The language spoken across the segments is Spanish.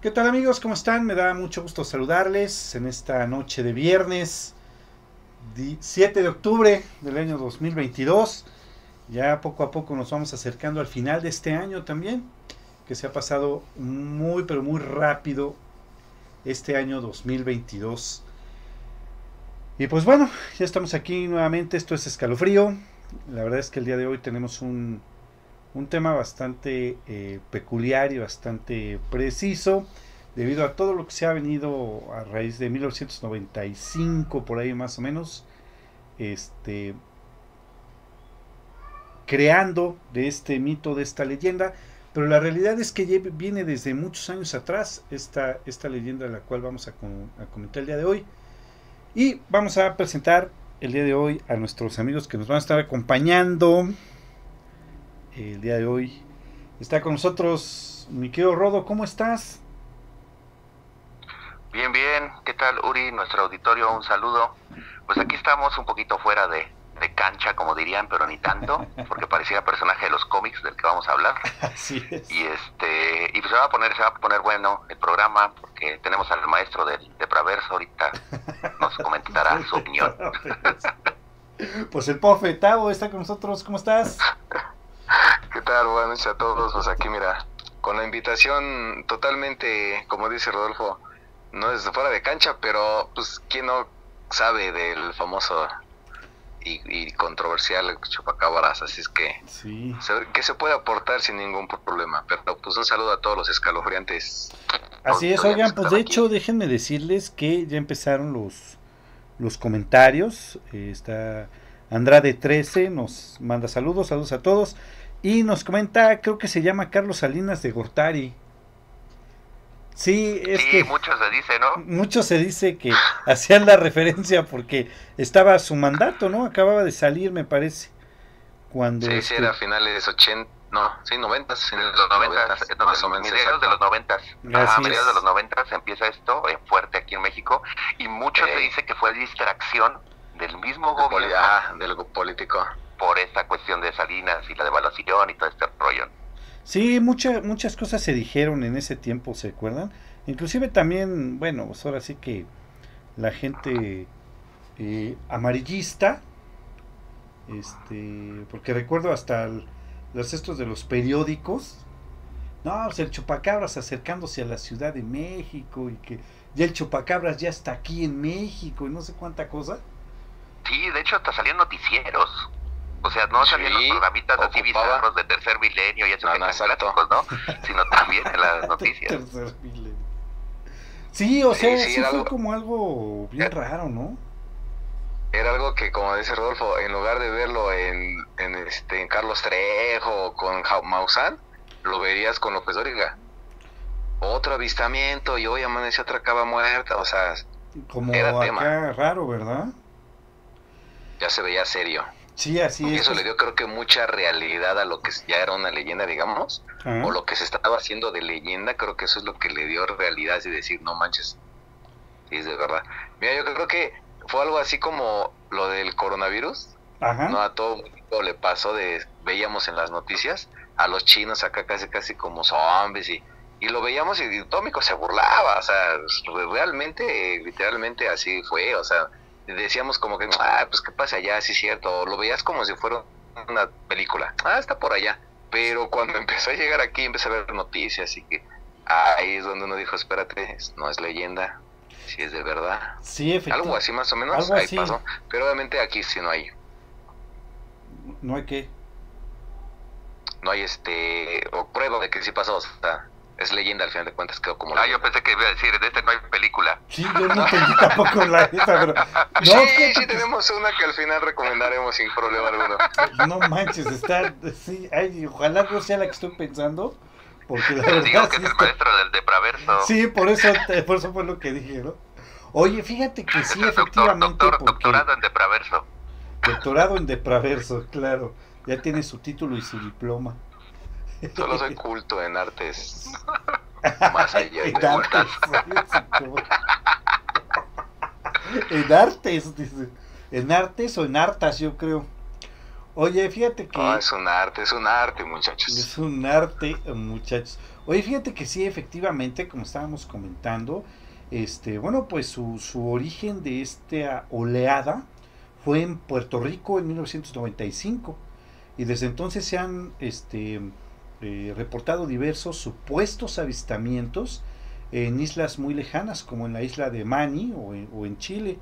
¿Qué tal amigos? ¿Cómo están? Me da mucho gusto saludarles en esta noche de viernes 7 de octubre del año 2022. Ya poco a poco nos vamos acercando al final de este año también, que se ha pasado muy pero muy rápido este año 2022. Y pues bueno, ya estamos aquí nuevamente, esto es escalofrío. La verdad es que el día de hoy tenemos un, un tema bastante eh, peculiar y bastante preciso debido a todo lo que se ha venido a raíz de 1995 por ahí más o menos este creando de este mito de esta leyenda. Pero la realidad es que viene desde muchos años atrás esta, esta leyenda de la cual vamos a, a comentar el día de hoy. Y vamos a presentar el día de hoy a nuestros amigos que nos van a estar acompañando el día de hoy. Está con nosotros mi querido Rodo, ¿cómo estás? Bien, bien, ¿qué tal Uri? Nuestro auditorio, un saludo. Pues aquí estamos un poquito fuera de, cancha, como dirían, pero ni tanto, porque parecía personaje de los cómics del que vamos a hablar. Así es. Y este, y pues se va a poner, se va a poner bueno el programa, porque tenemos al maestro del de Praverso ahorita, nos comentará su opinión. pues el profe Tavo está con nosotros, ¿cómo estás? ¿Qué tal? Buenas noches a todos. Pues aquí, mira, con la invitación totalmente, como dice Rodolfo, no es fuera de cancha, pero pues quién no sabe del famoso y, controversial chupacabras, así es que sí. que se puede aportar sin ningún problema. Pero pues un saludo a todos los escalofriantes. Así es, oigan, pues de hecho déjenme decirles que ya empezaron los los comentarios. Eh, está Andrade 13 nos manda saludos, saludos a todos. Y nos comenta, creo que se llama Carlos Salinas de Gortari. Sí, es que. Mucho se dice, ¿no? Mucho se dice que hacían la referencia porque estaba su mandato, ¿no? Acababa de salir, me parece. Cuando sí, sí, este era finales 80, no, sí, 90, en los 90, más o menos. Mediados de los 90. A mediados de los 90 empieza esto eh, fuerte aquí en México y mucho se dice que fue distracción del mismo gobierno. Ah, del político por esta cuestión de Salinas y la devaluación y todo este rollo. Sí, muchas muchas cosas se dijeron en ese tiempo, ¿se acuerdan? Inclusive también, bueno, pues ahora sí que la gente eh, amarillista, este, porque recuerdo hasta los estos de los periódicos, no, pues el chupacabras acercándose a la Ciudad de México y que ya el chupacabras ya está aquí en México y no sé cuánta cosa. Sí, de hecho hasta salían noticieros. O sea, no salían los programitas así bizarros de tercer milenio y esos no, no, ¿no? Sino también en las noticias. tercer milenio. Sí, o sea, sí, fue como algo bien raro, ¿no? Era algo que, como dice Rodolfo, en lugar de verlo en, en, este, en Carlos Trejo o con Maussan, lo verías con López Dóriga. Otro avistamiento y hoy amaneció otra cava muerta, o sea, como era acá tema. raro, ¿verdad? Ya se veía serio. Sí, así y eso le dio creo que mucha realidad a lo que ya era una leyenda, digamos, o lo que se estaba haciendo de leyenda, creo que eso es lo que le dio realidad y decir, no manches, sí, es de verdad. Mira, yo creo que fue algo así como lo del coronavirus, ¿no? A todo mundo le pasó de, veíamos en las noticias, a los chinos acá casi casi como zombies y, y lo veíamos y Tómico se burlaba, o sea, realmente, literalmente así fue, o sea, decíamos como que, ah, pues qué pasa allá, sí es cierto, lo veías como si fuera una película, ah, está por allá, pero cuando empezó a llegar aquí empecé a ver noticias y que ahí es donde uno dijo, espérate, no es leyenda, si es de verdad. Sí, efectivamente. Algo así más o menos, ahí pasó, pero obviamente aquí sí no hay. ¿No hay qué? No hay este, o prueba de que sí pasó, o sea, es leyenda al final de cuentas, quedó como... Ah, yo pensé que iba a decir, de este no hay película. Sí, yo no entendí tampoco la esa, pero... No, sí, sí, tenemos una que al final recomendaremos sin problema alguno. No manches, está... Sí, ay, ojalá no sea la que estoy pensando, porque la verdad... Digo que es el maestro del depraverso. Sí, por eso, por eso fue lo que dije, ¿no? Oye, fíjate que sí, efectivamente... Doctor, Doctorado en depraverso. Doctorado en depraverso, claro. Ya tiene su título y su diploma. Solo soy culto en artes. Más allá en artes. en artes, dice. En artes o en hartas, yo creo. Oye, fíjate que... Ah, es un arte, es un arte, muchachos. Es un arte, muchachos. Oye, fíjate que sí, efectivamente, como estábamos comentando, este, bueno, pues su, su origen de esta oleada fue en Puerto Rico en 1995 y desde entonces se han este, eh, reportado diversos supuestos avistamientos en islas muy lejanas como en la isla de Mani o en, Chile.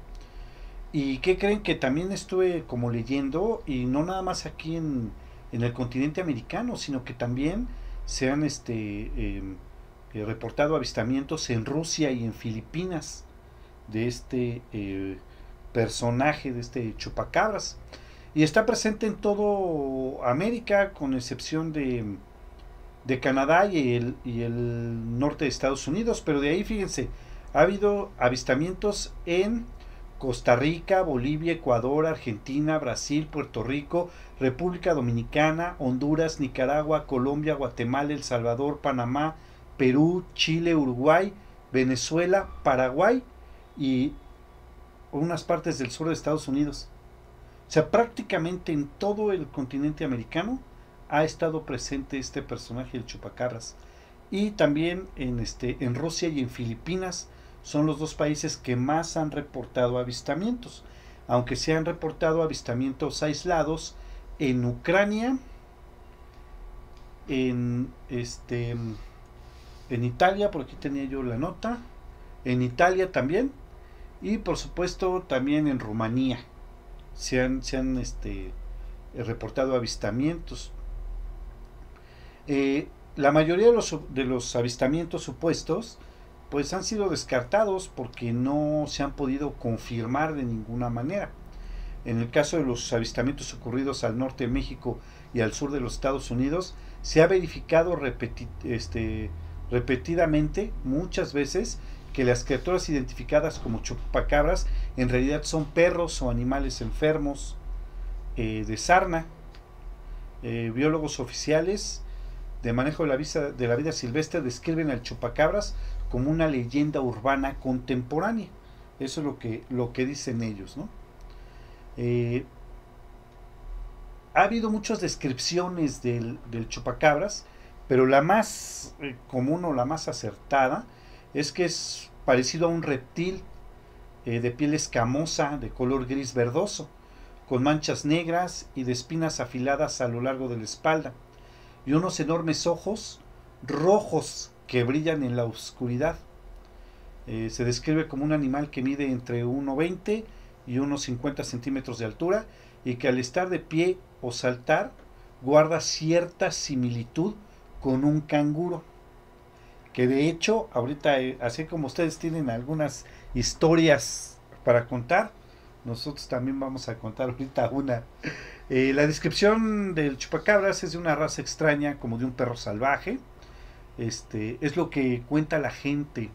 ¿Y qué creen que también estuve como leyendo y no nada más aquí en, en el continente americano, sino que también se han este, em, eh, reportado avistamientos en Rusia y en Filipinas de este eh, personaje, de este chupacabras. Y está presente en todo América, con excepción de, de Canadá y el, y el norte de Estados Unidos. Pero de ahí, fíjense, ha habido avistamientos en Costa Rica, Bolivia, Ecuador, Argentina, Brasil, Puerto Rico, República Dominicana, Honduras, Nicaragua, Colombia, Guatemala, El Salvador, Panamá, Perú, Chile, Uruguay, Venezuela, Paraguay y unas partes del sur de Estados Unidos. O sea, prácticamente en todo el continente americano ha estado presente este personaje, el chupacabras. Y también en, este, en Rusia y en Filipinas son los dos países que más han reportado avistamientos. Aunque se han reportado avistamientos aislados en Ucrania, en este en Italia, por aquí tenía yo la nota, en Italia también, y por supuesto también en Rumanía se han, se han este, reportado avistamientos. Eh, la mayoría de los, de los avistamientos supuestos pues han sido descartados porque no se han podido confirmar de ninguna manera. En el caso de los avistamientos ocurridos al norte de México y al sur de los Estados Unidos, se ha verificado este, repetidamente, muchas veces, que las criaturas identificadas como chupacabras en realidad son perros o animales enfermos eh, de sarna. Eh, biólogos oficiales de manejo de la, vida, de la vida silvestre describen al chupacabras como una leyenda urbana contemporánea. Eso es lo que, lo que dicen ellos. ¿no? Eh, ha habido muchas descripciones del, del chupacabras, pero la más común o la más acertada es que es parecido a un reptil eh, de piel escamosa, de color gris verdoso, con manchas negras y de espinas afiladas a lo largo de la espalda, y unos enormes ojos rojos que brillan en la oscuridad. Eh, se describe como un animal que mide entre 1,20 y unos 50 centímetros de altura y que al estar de pie o saltar guarda cierta similitud con un canguro que de hecho ahorita, eh, así como ustedes tienen algunas historias para contar, nosotros también vamos a contar ahorita una. Eh, la descripción del chupacabras es de una raza extraña, como de un perro salvaje. Este, es lo que cuenta la gente.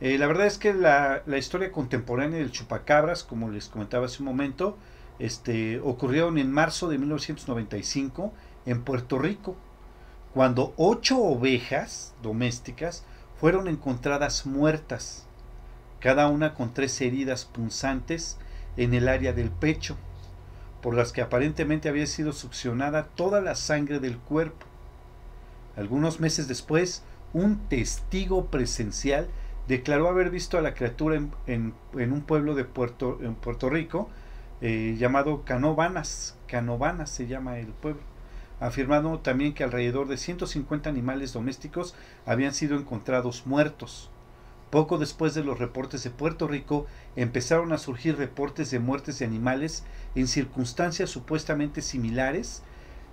Eh, la verdad es que la, historia contemporánea del chupacabras, como les comentaba hace un momento, este, ocurrieron en marzo de 1995 en Puerto Rico cuando ocho ovejas domésticas fueron encontradas muertas, cada una con tres heridas punzantes en el área del pecho, por las que aparentemente había sido succionada toda la sangre del cuerpo. Algunos meses después, un testigo presencial declaró haber visto a la criatura en, un pueblo de Puerto, Rico eh, llamado Canovanas. Canovanas se llama el pueblo afirmando también que alrededor de 150 animales domésticos habían sido encontrados muertos. Poco después de los reportes de Puerto Rico, empezaron a surgir reportes de muertes de animales en circunstancias supuestamente similares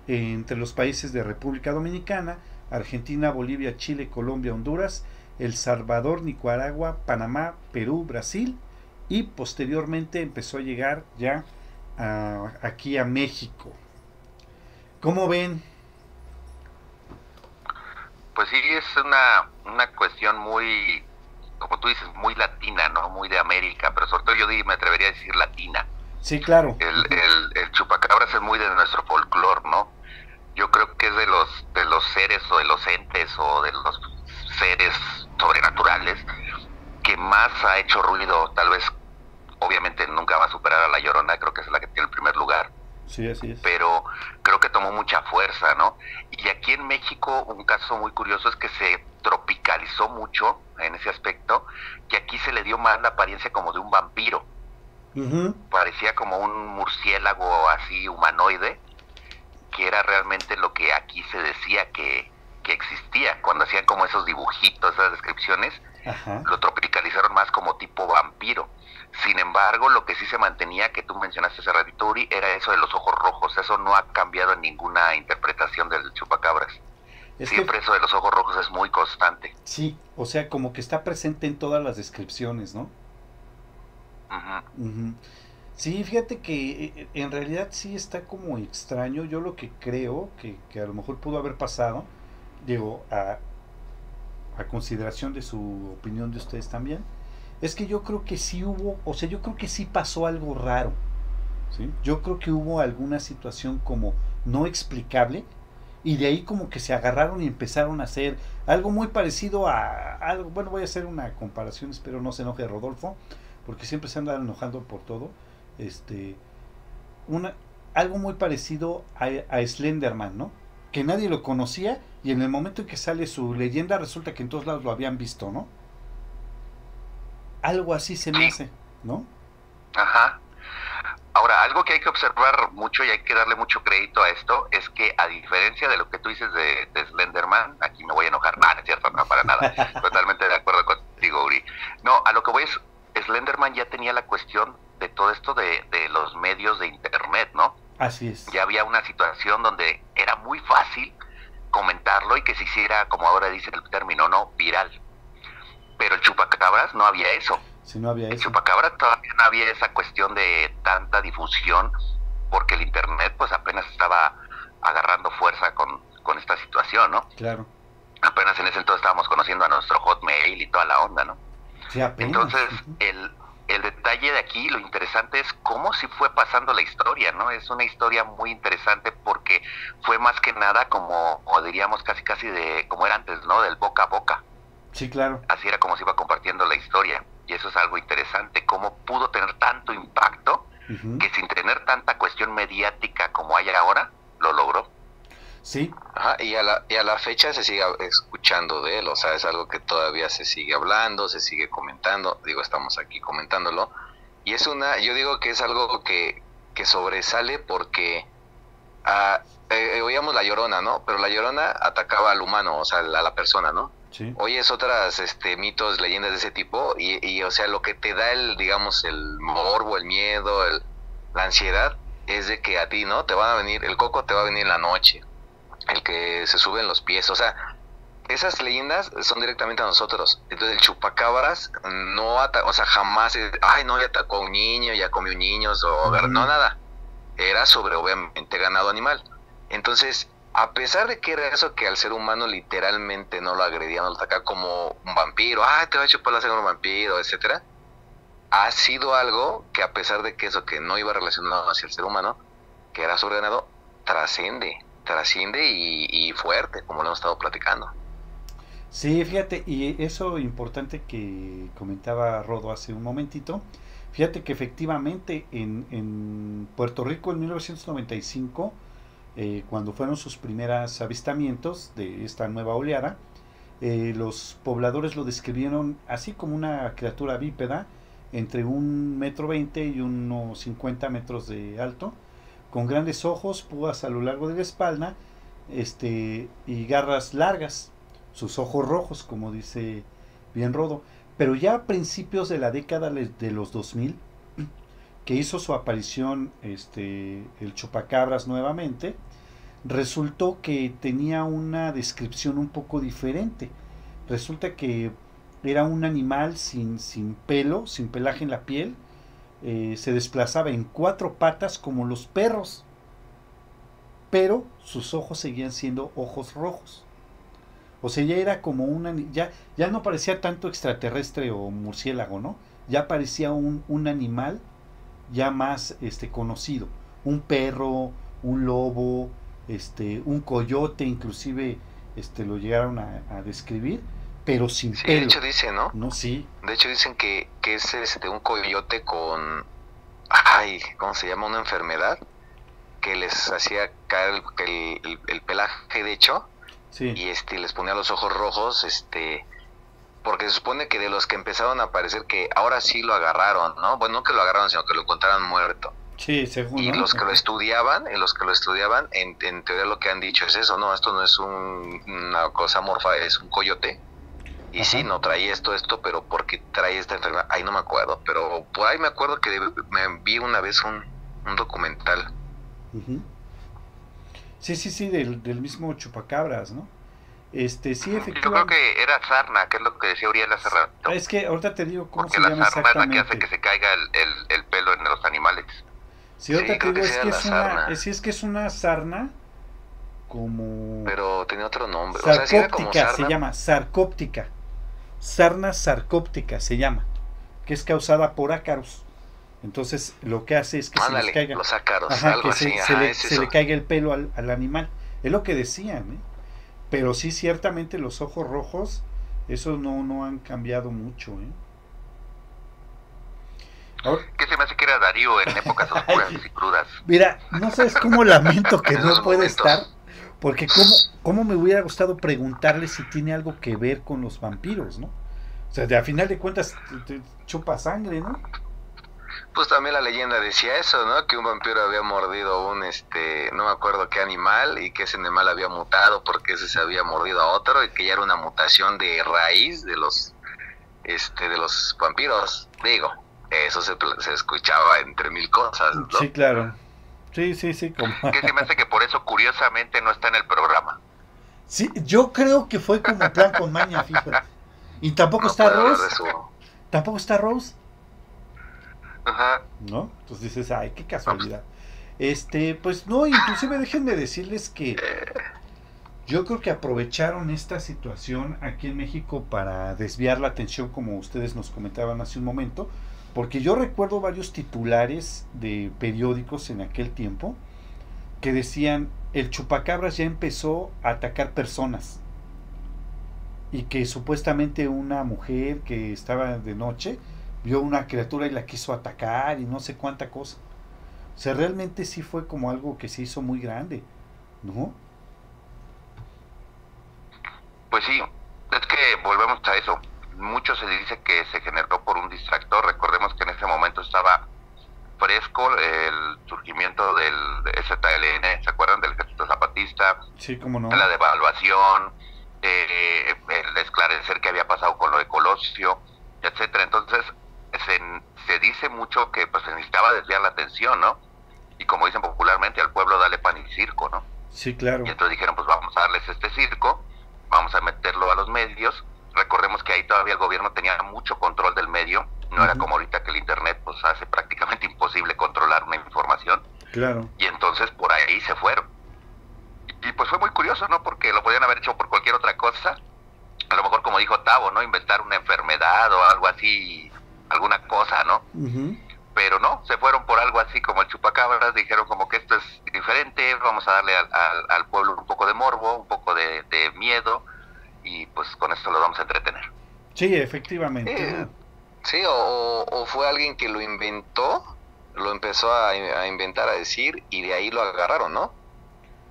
entre los países de República Dominicana, Argentina, Bolivia, Chile, Colombia, Honduras, El Salvador, Nicaragua, Panamá, Perú, Brasil y posteriormente empezó a llegar ya aquí a México. ¿Cómo ven? Pues sí, es una, una cuestión muy, como tú dices, muy latina, ¿no? Muy de América, pero sobre todo yo me atrevería a decir latina. Sí, claro. El, el, el chupacabras es muy de nuestro folclore, ¿no? Yo creo que es de los, de los seres o de los entes o de los seres sobrenaturales que más ha hecho ruido, tal vez, obviamente nunca va a superar a la llorona, creo que es la que tiene el primer lugar Sí, así es. Pero creo que tomó mucha fuerza, ¿no? Y aquí en México un caso muy curioso es que se tropicalizó mucho en ese aspecto, que aquí se le dio más la apariencia como de un vampiro. Parecía como un murciélago así humanoide, que era realmente lo que aquí se decía que, que existía. Cuando hacían como esos dibujitos, esas descripciones, lo tropicalizaron más como tipo vampiro. Sin embargo, lo que sí se mantenía, que tú mencionaste hace ratito, Uri, era eso de los ojos rojos. Eso no ha cambiado en ninguna interpretación del chupacabras. Siempre eso de los ojos rojos es muy constante. Sí, o sea, como que está presente en todas las descripciones, ¿no? Sí, fíjate que eh, en realidad sí está como extraño. Yo lo que creo que, que a lo mejor pudo haber pasado, digo, a, a consideración de su opinión de ustedes también, es que yo creo que sí hubo, o sea, yo creo que sí pasó algo raro. ¿sí? Yo creo que hubo alguna situación como no explicable y de ahí como que se agarraron y empezaron a hacer algo muy parecido a algo, bueno, voy a hacer una comparación, espero no se enoje Rodolfo, porque siempre se anda enojando por todo. Este una algo muy parecido a, a Slenderman, ¿no? Que nadie lo conocía y en el momento en que sale su leyenda resulta que en todos lados lo habían visto, ¿no? Algo así se me hace, ¿no? Ajá. Ahora, algo que hay que observar mucho y hay que darle mucho crédito a esto es que a diferencia de lo que tú dices de, Slenderman, aquí me voy a enojar, no, no es cierto, no para nada, totalmente de acuerdo contigo, Uri. No, a lo que voy es, Slenderman ya tenía la cuestión de todo esto de, de los medios de Internet, ¿no? Así es. Ya había una situación donde era muy fácil comentarlo y que se hiciera, como ahora dice el término, ¿no? Viral. Pero el chupacabras no había eso. Sí, no había el chupacabras todavía no había esa cuestión de tanta difusión porque el internet pues apenas estaba agarrando fuerza con, con esta situación, ¿no? Claro. Apenas en ese entonces estábamos conociendo a nuestro hotmail y toda la onda, ¿no? Sí, Entonces, el, el detalle de aquí, lo interesante es cómo si fue pasando la historia, ¿no? Es una historia muy interesante porque fue más que nada como, o diríamos casi casi de, como era antes, ¿no? Del boca a boca. Sí, claro. Así era como se iba compartiendo la historia. Y eso es algo interesante, cómo pudo tener tanto impacto que sin tener tanta cuestión mediática como hay ahora, lo logró. Sí. Ajá, y a, la, y a la fecha se sigue escuchando de él, o sea, es algo que todavía se sigue hablando, se sigue comentando, digo, estamos aquí comentándolo. Y es una, yo digo que es algo que, que sobresale porque ah, eh, eh, oíamos la llorona, ¿no? Pero la llorona atacaba al humano, o sea, a la persona, ¿no? Hoy es otras este, mitos, leyendas de ese tipo y, y, o sea, lo que te da el, digamos, el morbo, el miedo, el, la ansiedad es de que a ti, ¿no? Te van a venir, el coco te va a venir en la noche, el que se sube en los pies, o sea, esas leyendas son directamente a nosotros. Entonces el chupacabras no o sea, jamás, ay, no, ya atacó a un niño, ya comió niños, o no, nada. Era sobre, obviamente, ganado animal. Entonces, a pesar de que era eso que al ser humano literalmente no lo agredía, no lo atacaba como un vampiro, ay, te va a chupar la sangre un vampiro, etcétera, ha sido algo que a pesar de que eso que no iba relacionado hacia el ser humano, que era sobre ganado, trasciende, trasciende y, fuerte, como lo hemos estado platicando. Sí, fíjate, y eso importante que comentaba Rodo hace un momentito, fíjate que efectivamente en, en Puerto Rico en 1995, eh, cuando fueron sus primeros avistamientos de esta nueva oleada, eh, los pobladores lo describieron así como una criatura bípeda, entre un metro veinte y unos 50 metros de alto, con grandes ojos, púas a lo largo de la espalda, este, y garras largas, sus ojos rojos, como dice bien Rodo. Pero ya a principios de la década de los 2000, que hizo su aparición este, el chupacabras nuevamente, resultó que tenía una descripción un poco diferente. Resulta que era un animal sin, sin pelo, sin pelaje en la piel, eh, se desplazaba en cuatro patas como los perros, pero sus ojos seguían siendo ojos rojos. O sea, ya era como una, ya, ya no parecía tanto extraterrestre o murciélago, ¿no? Ya parecía un, un animal ya más este, conocido. Un perro, un lobo, este, un coyote, inclusive este, lo llegaron a, a describir pero sin sí, De hecho dice, ¿no? No, sí. De hecho dicen que, que es este, un coyote con, ay, ¿cómo se llama? Una enfermedad que les hacía caer el, pelaje de hecho y este les ponía los ojos rojos este porque se supone que de los que empezaron a aparecer que ahora sí lo agarraron no bueno no que lo agarraron sino que lo encontraron muerto. Sí según y los que lo estudiaban en los que lo estudiaban en, teoría lo que han dicho es eso no esto no es una cosa morfa es un coyote. Y sí, no trae esto, esto, pero porque trae esta enfermedad, ahí no me acuerdo, pero por ahí me acuerdo que me vi una vez un, un documental. Sí, sí, sí, del, del mismo chupacabras, ¿no? Este, sí, efectivamente. Yo creo que era sarna, que es lo que decía Uriel hace rato. Es que ahorita te digo cómo se llama exactamente. es la que hace que se caiga el, el, pelo en los animales. Sí, ahorita te digo, es que es, una, es, es que es una sarna como... Pero tenía otro nombre. Sarcóptica se llama, sarcóptica. Sarna sarcóptica se llama, que es causada por ácaros. Entonces lo que hace es que se les caiga, los ácaros, algo se, le, se, le, caiga el pelo al, animal. Es lo que decían, ¿eh? Pero sí, ciertamente los ojos rojos, eso no, no han cambiado mucho, ¿eh? ¿Qué se me hace que era Darío en épocas oscuras y crudas? Mira, no sabes cómo lamento que no puede estar porque cómo, cómo me hubiera gustado preguntarle si tiene algo que ver con los vampiros, ¿no? O sea, de a final de cuentas te, chupa sangre, ¿no? Pues también la leyenda decía eso, ¿no? Que un vampiro había mordido un, este, no me acuerdo qué animal y que ese animal había mutado porque ese se había mordido a otro y que ya era una mutación de raíz de los, este, de los vampiros. Digo, eso se, se escuchaba entre mil cosas, ¿no? Sí, claro. Sí, sí, sí. Como... Que se me hace que por eso curiosamente no está en el programa. Sí, yo creo que fue como plan con maña, fíjate. Y tampoco está Rose. Tampoco está Rose. ¿No? Entonces dices, ay, qué casualidad. Este, pues no, inclusive déjenme decirles que yo creo que aprovecharon esta situación aquí en México para desviar la atención, como ustedes nos comentaban hace un momento, porque yo recuerdo varios titulares de periódicos en aquel tiempo que decían, el chupacabras ya empezó a atacar personas. Y que supuestamente una mujer que estaba de noche vio una criatura y la quiso atacar y no sé cuánta cosa. O sea, realmente sí fue como algo que se hizo muy grande, ¿no? Pues sí, es que volvemos a eso mucho se dice que se generó por un distractor. Recordemos que en ese momento estaba fresco el surgimiento del ZLN, ¿se acuerdan del Ejército Zapatista? Sí, cómo no. La devaluación, eh, el esclarecer qué había pasado con lo de Colosio, etcétera. Entonces, se, se dice mucho que pues se necesitaba desviar la atención, ¿no? Y como dicen popularmente, al pueblo dale pan y circo, ¿no? Sí, claro. Y entonces dijeron, pues vamos a darles este circo, vamos a meterlo a los medios Recordemos que ahí todavía el gobierno tenía mucho control del medio, no era como ahorita que el Internet pues hace prácticamente imposible controlar una información. Claro. Y entonces por ahí se fueron. Y, pues fue muy curioso, ¿no? Porque lo podían haber hecho por cualquier otra cosa. A lo mejor como dijo Tavo, ¿no? Inventar una enfermedad o algo así, alguna cosa, ¿no? Pero no, se fueron por algo así como el chupacabras, dijeron como que esto es diferente, vamos a darle al, pueblo un poco de morbo, un poco de, de miedo y pues con esto lo vamos a entretener. Sí, efectivamente. sí, o, fue alguien que lo inventó, lo empezó a, inventar, a decir, y de ahí lo agarraron, ¿no?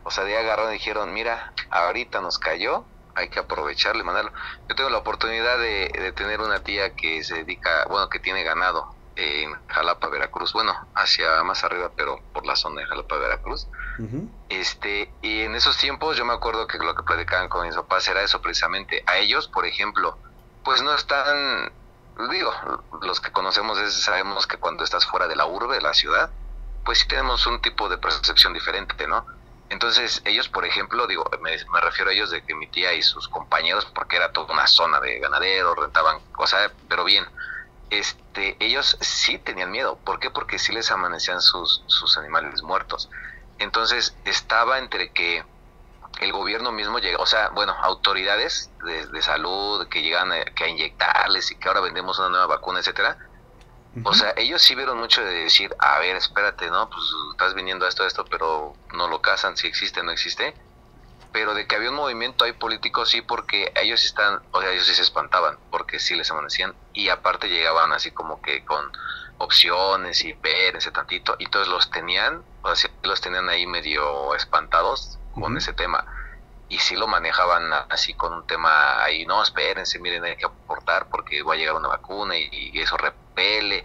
O sea, de ahí agarraron y dijeron, mira, ahorita nos cayó, hay que aprovecharle, mandarlo. Yo tengo la oportunidad de, de tener una tía que se dedica, bueno, que tiene ganado en Jalapa, Veracruz, bueno, hacia más arriba, pero por la zona de Jalapa, Veracruz. Este, y en esos tiempos yo me acuerdo que lo que platicaban con mis papás era eso precisamente. A ellos, por ejemplo, pues no están, digo, los que conocemos es, sabemos que cuando estás fuera de la urbe, de la ciudad, pues sí tenemos un tipo de percepción diferente, ¿no? Entonces, ellos, por ejemplo, digo, me, refiero a ellos de que mi tía y sus compañeros, porque era toda una zona de ganaderos, rentaban cosas, pero bien, este, ellos sí tenían miedo. ¿Por qué? Porque sí les amanecían sus, sus animales muertos. Entonces estaba entre que el gobierno mismo llega, o sea, bueno, autoridades de, salud que llegan a, que a inyectarles y que ahora vendemos una nueva vacuna, etcétera. O sea, ellos sí vieron mucho de decir, a ver, espérate, ¿no? Pues estás viniendo a esto, a esto, pero no lo casan, si existe, no existe pero de que había un movimiento ahí político sí porque ellos están, o sea, ellos sí se espantaban porque sí les amanecían y aparte llegaban así como que con opciones y ese tantito, y todos los tenían, o sea, los tenían ahí medio espantados con ese tema. Y sí lo manejaban así con un tema ahí, no, espérense, miren, hay que aportar porque va a llegar una vacuna y, eso repele.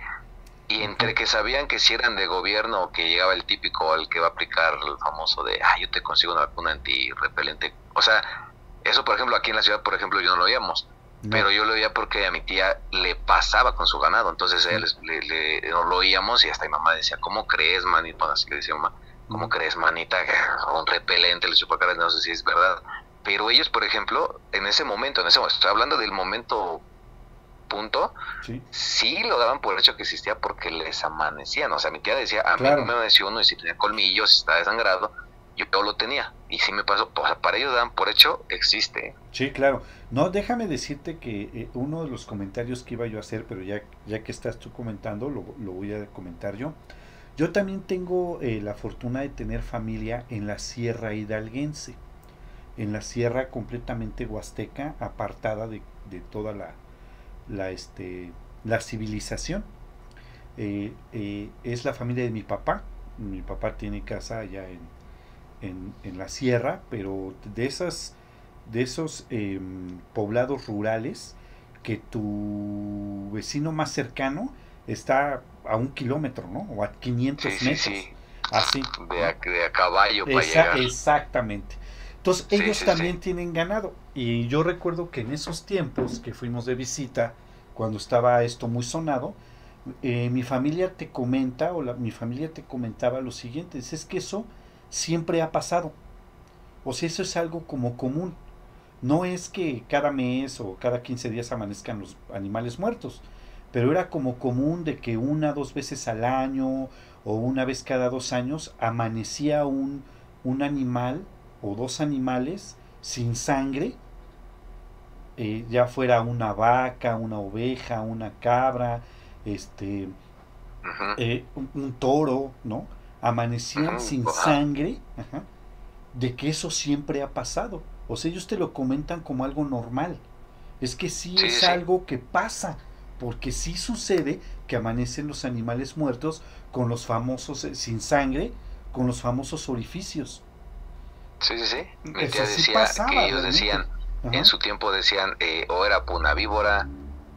Y entre que sabían que si eran de gobierno, que llegaba el típico, el que va a aplicar el famoso de, ah, yo te consigo una vacuna antirrepelente. O sea, eso, por ejemplo, aquí en la ciudad, por ejemplo, yo no lo oíamos. Pero yo lo oía porque a mi tía le pasaba con su ganado. Entonces él, le, lo oíamos y hasta mi mamá decía, ¿cómo crees, manito? Así le decía mamá, ¿cómo crees, manita? Un repelente, le chupacaras, no sé si es verdad. Pero ellos, por ejemplo, en ese momento, en ese momento, estoy hablando del momento punto, sí. lo daban por hecho que existía porque les amanecían. O sea, mi tía decía, a mí me amaneció uno y si tenía colmillos, si está desangrado, yo, lo tenía. Y sí me pasó, o sea, para ellos dan por hecho, existe. Sí, claro. No, déjame decirte que eh, uno de los comentarios que iba yo a hacer, pero ya, ya que estás tú comentando, lo, voy a comentar yo. Yo también tengo eh, la fortuna de tener familia en la Sierra Hidalguense, en la Sierra completamente huasteca, apartada de, de toda la, la, este, la civilización. Eh, es la familia de mi papá. Mi papá tiene casa allá en, en, la sierra, pero de esas de esos em, poblados rurales que tu vecino más cercano está a un kilómetro, ¿no? O a 500 metros. Así. De a, caballo Exactamente. Entonces ellos también tienen ganado. Y yo recuerdo que en esos tiempos que fuimos de visita, cuando estaba esto muy sonado, eh, mi familia te comenta, o la, mi familia te comentaba lo siguiente, es que eso siempre ha pasado. O sea, eso es algo como común. No es que cada mes o cada 15 días amanezcan los animales muertos, pero era como común de que una, dos veces al año o una vez cada dos años amanecía un, un animal o dos animales sin sangre, eh, ya fuera una vaca, una oveja, una cabra, este, eh, un, toro, ¿no? amanecían sin sangre, de que eso siempre ha pasado. O sea, ellos te lo comentan como algo normal. Es que sí, es algo que pasa, porque sí sucede que amanecen los animales muertos con los famosos, eh, sin sangre, con los famosos orificios. Sí, sí, sí. Mi tía decía que ellos decían, en su tiempo decían, eh, o era una víbora,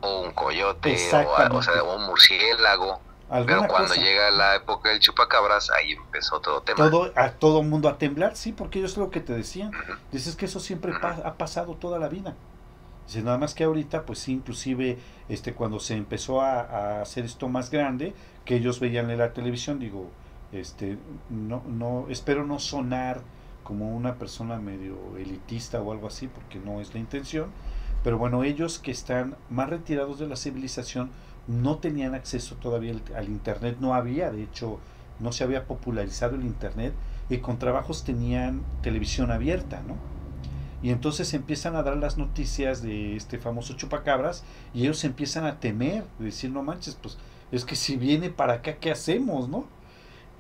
o un coyote, o, o, sea, un murciélago. Pero cuando llega la época del chupacabras, ahí empezó todo tema. Todo, a todo mundo a temblar, sí, porque ellos es lo que te decían. Dices que eso siempre ha pasado toda la vida. Dice, nada más que ahorita, pues sí, inclusive este, cuando se empezó a, hacer esto más grande, que ellos veían en la televisión, digo, este, no, no, espero no sonar como una persona medio elitista o algo así, porque no es la intención, pero bueno, ellos que están más retirados de la civilización, no tenían acceso todavía al, Internet, no había, de hecho, no se había popularizado el Internet y con trabajos tenían televisión abierta, ¿no? Y entonces empiezan a dar las noticias de este famoso chupacabras y ellos empiezan a temer, decir, no manches, pues es que si viene para acá, ¿qué hacemos, no?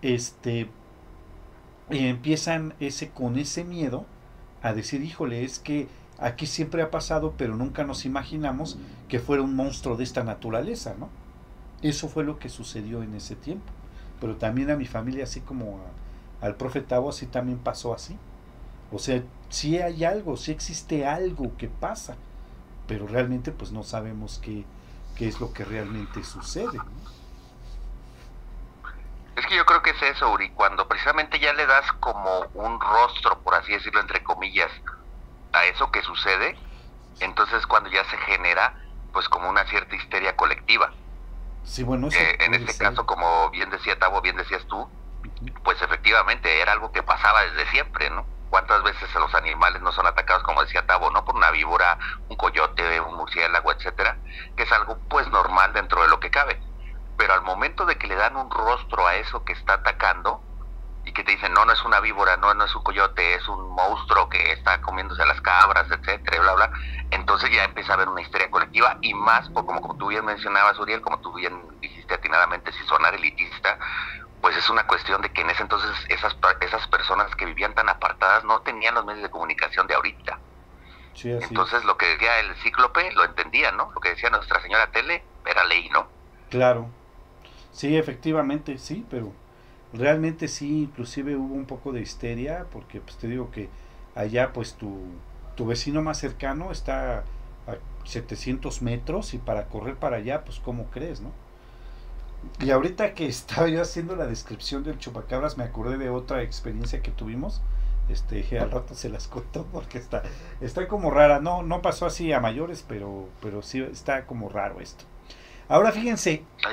Este, y empiezan ese, con ese miedo a decir, híjole, es que Aquí siempre ha pasado, pero nunca nos imaginamos que fuera un monstruo de esta naturaleza, ¿no? Eso fue lo que sucedió en ese tiempo. Pero también a mi familia, así como al profe Tavo, así también pasó así. O sea, sí hay algo, sí existe algo que pasa, pero realmente pues no sabemos qué, qué es lo que realmente sucede. Es que yo creo que es eso, Uri, cuando precisamente ya le das como un rostro, por así decirlo, entre comillas, a eso que sucede, entonces cuando ya se genera pues como una cierta histeria colectiva. Sí, bueno, en este caso, como bien decía Tavo, bien decías tú, pues efectivamente era algo que pasaba desde siempre, ¿no? ¿Cuántas veces los animales no son atacados, como decía Tavo, ¿no? Por una víbora, un coyote, un murciélago, etcétera, que es algo pues normal dentro de lo que cabe. Pero al momento de que le dan un rostro a eso que está atacando, y que te dicen, no, no es una víbora, no, no es un coyote, es un monstruo que está comiéndose a las cabras, etcétera, bla, bla, entonces ya empieza a haber una historia colectiva y más, por como, como tú bien mencionabas, Uriel, como tú bien dijiste atinadamente, si sonar elitista, pues es una cuestión de que en ese entonces esas, esas personas que vivían tan apartadas no tenían los medios de comunicación de ahorita. entonces lo que decía el cíclope lo entendía, ¿no? Lo que decía nuestra señora Tele era ley, ¿no? Claro. Sí, efectivamente, sí, pero realmente sí, inclusive hubo un poco de histeria, porque pues te digo que allá pues tu, tu vecino más cercano está a 700 metros y para correr para allá, pues ¿cómo crees, no? Y ahorita que estaba yo haciendo la descripción del chupacabras, me acordé de otra experiencia que tuvimos. Este, al rato se las cuento porque está, está como rara. No, no pasó así a mayores, pero, pero sí está como raro esto. Ahora fíjense. Ah,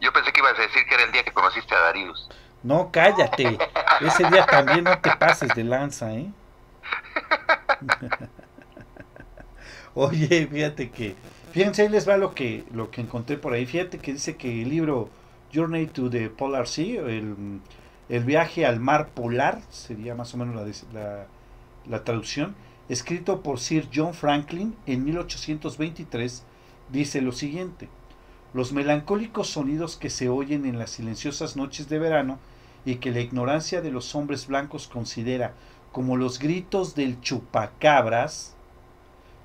yo, pensé que ibas a decir que era el día que conociste a Darius. No, cállate. Ese día también no te pases de lanza, ¿eh? Oye, fíjate que Fíjense, ahí les va lo que, lo que encontré por ahí. Fíjate que dice que el libro Journey to the Polar Sea, el, viaje al mar polar, sería más o menos la, la, traducción, escrito por Sir John Franklin en 1823, dice lo siguiente. Los melancólicos sonidos que se oyen en las silenciosas noches de verano y que la ignorancia de los hombres blancos considera como los gritos del chupacabras,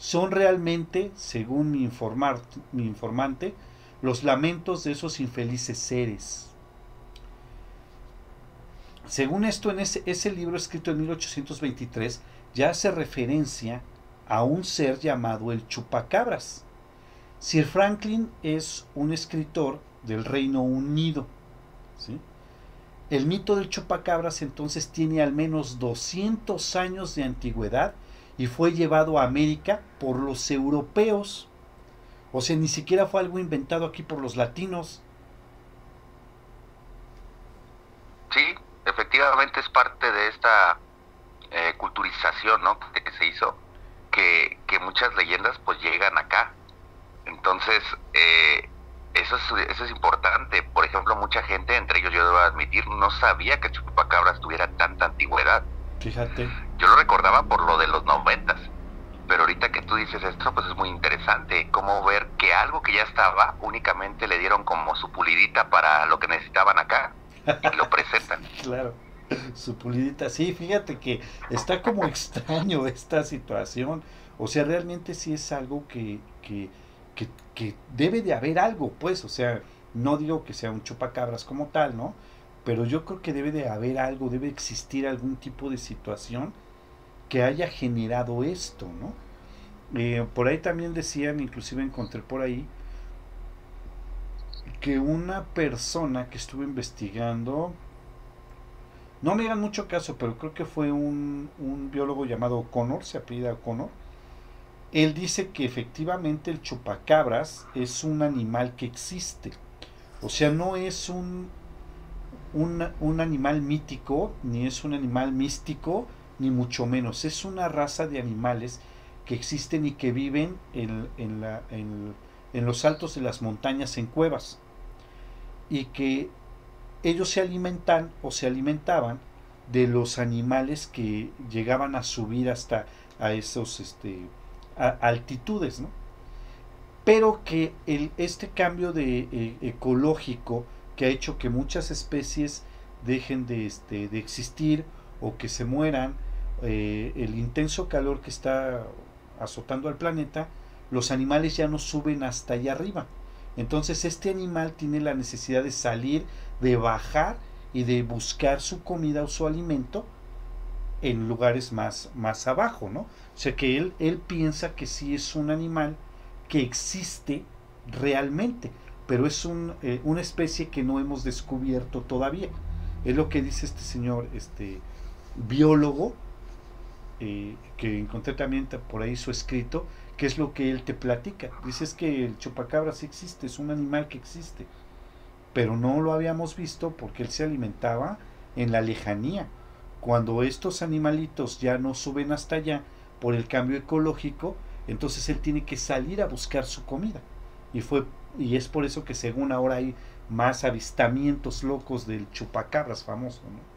son realmente, según mi, mi informante, los lamentos de esos infelices seres. Según esto, en ese, ese libro escrito en 1823 ya hace referencia a un ser llamado el chupacabras. Sir Franklin es un escritor del Reino Unido. El mito del chupacabras entonces tiene al menos 200 años de antigüedad y fue llevado a América por los europeos. O sea, ni siquiera fue algo inventado aquí por los latinos. Sí, efectivamente es parte de esta eh, culturización ¿no? que se hizo, que, muchas leyendas pues llegan acá. Entonces, eh, eso, es, eso es importante. Por ejemplo, mucha gente, entre ellos yo debo admitir, no sabía que Chupacabras tuviera tanta antigüedad. Fíjate. Yo lo recordaba por lo de los noventas, pero ahorita que tú dices esto, pues es muy interesante, cómo ver que algo que ya estaba, únicamente le dieron como su pulidita para lo que necesitaban acá y lo presentan. claro, su pulidita, sí, fíjate que está como extraño esta situación, o sea, realmente sí es algo que, que, que, que debe de haber algo, pues, o sea, no digo que sea un chupacabras como tal, ¿no? pero yo creo que debe de haber algo, debe existir algún tipo de situación que haya generado esto, ¿no? Eh, por ahí también decían, inclusive encontré por ahí, que una persona que estuvo investigando, no me hagan mucho caso, pero creo que fue un, un biólogo llamado O'Connor, se apellida O'Connor, él dice que efectivamente el chupacabras es un animal que existe. O sea, no es un un, animal mítico, ni es un animal místico, ni mucho menos. Es una raza de animales que existen y que viven en, en, la, en, los altos de las montañas, en cuevas. Y que ellos se alimentan o se alimentaban de los animales que llegaban a subir hasta a esos este, altitudes, ¿no? Pero que el, este cambio de, eh, ecológico que ha hecho que muchas especies dejen de, este, de existir o que se mueran, eh, el intenso calor que está azotando al planeta, los animales ya no suben hasta allá arriba. Entonces este animal tiene la necesidad de salir, de bajar y de buscar su comida o su alimento en lugares más, más abajo, ¿no? O sea que él, él piensa que sí es un animal que existe realmente pero es un, eh, una especie que no hemos descubierto todavía. Es lo que dice este señor, este biólogo, eh, que encontré también por ahí su escrito, que es lo que él te platica. Dice es que el chupacabra sí existe, es un animal que existe, pero no lo habíamos visto porque él se alimentaba en la lejanía. Cuando estos animalitos ya no suben hasta allá por el cambio ecológico, entonces él tiene que salir a buscar su comida. Y fue y es por eso que según ahora hay más avistamientos locos del chupacabras famoso, ¿no?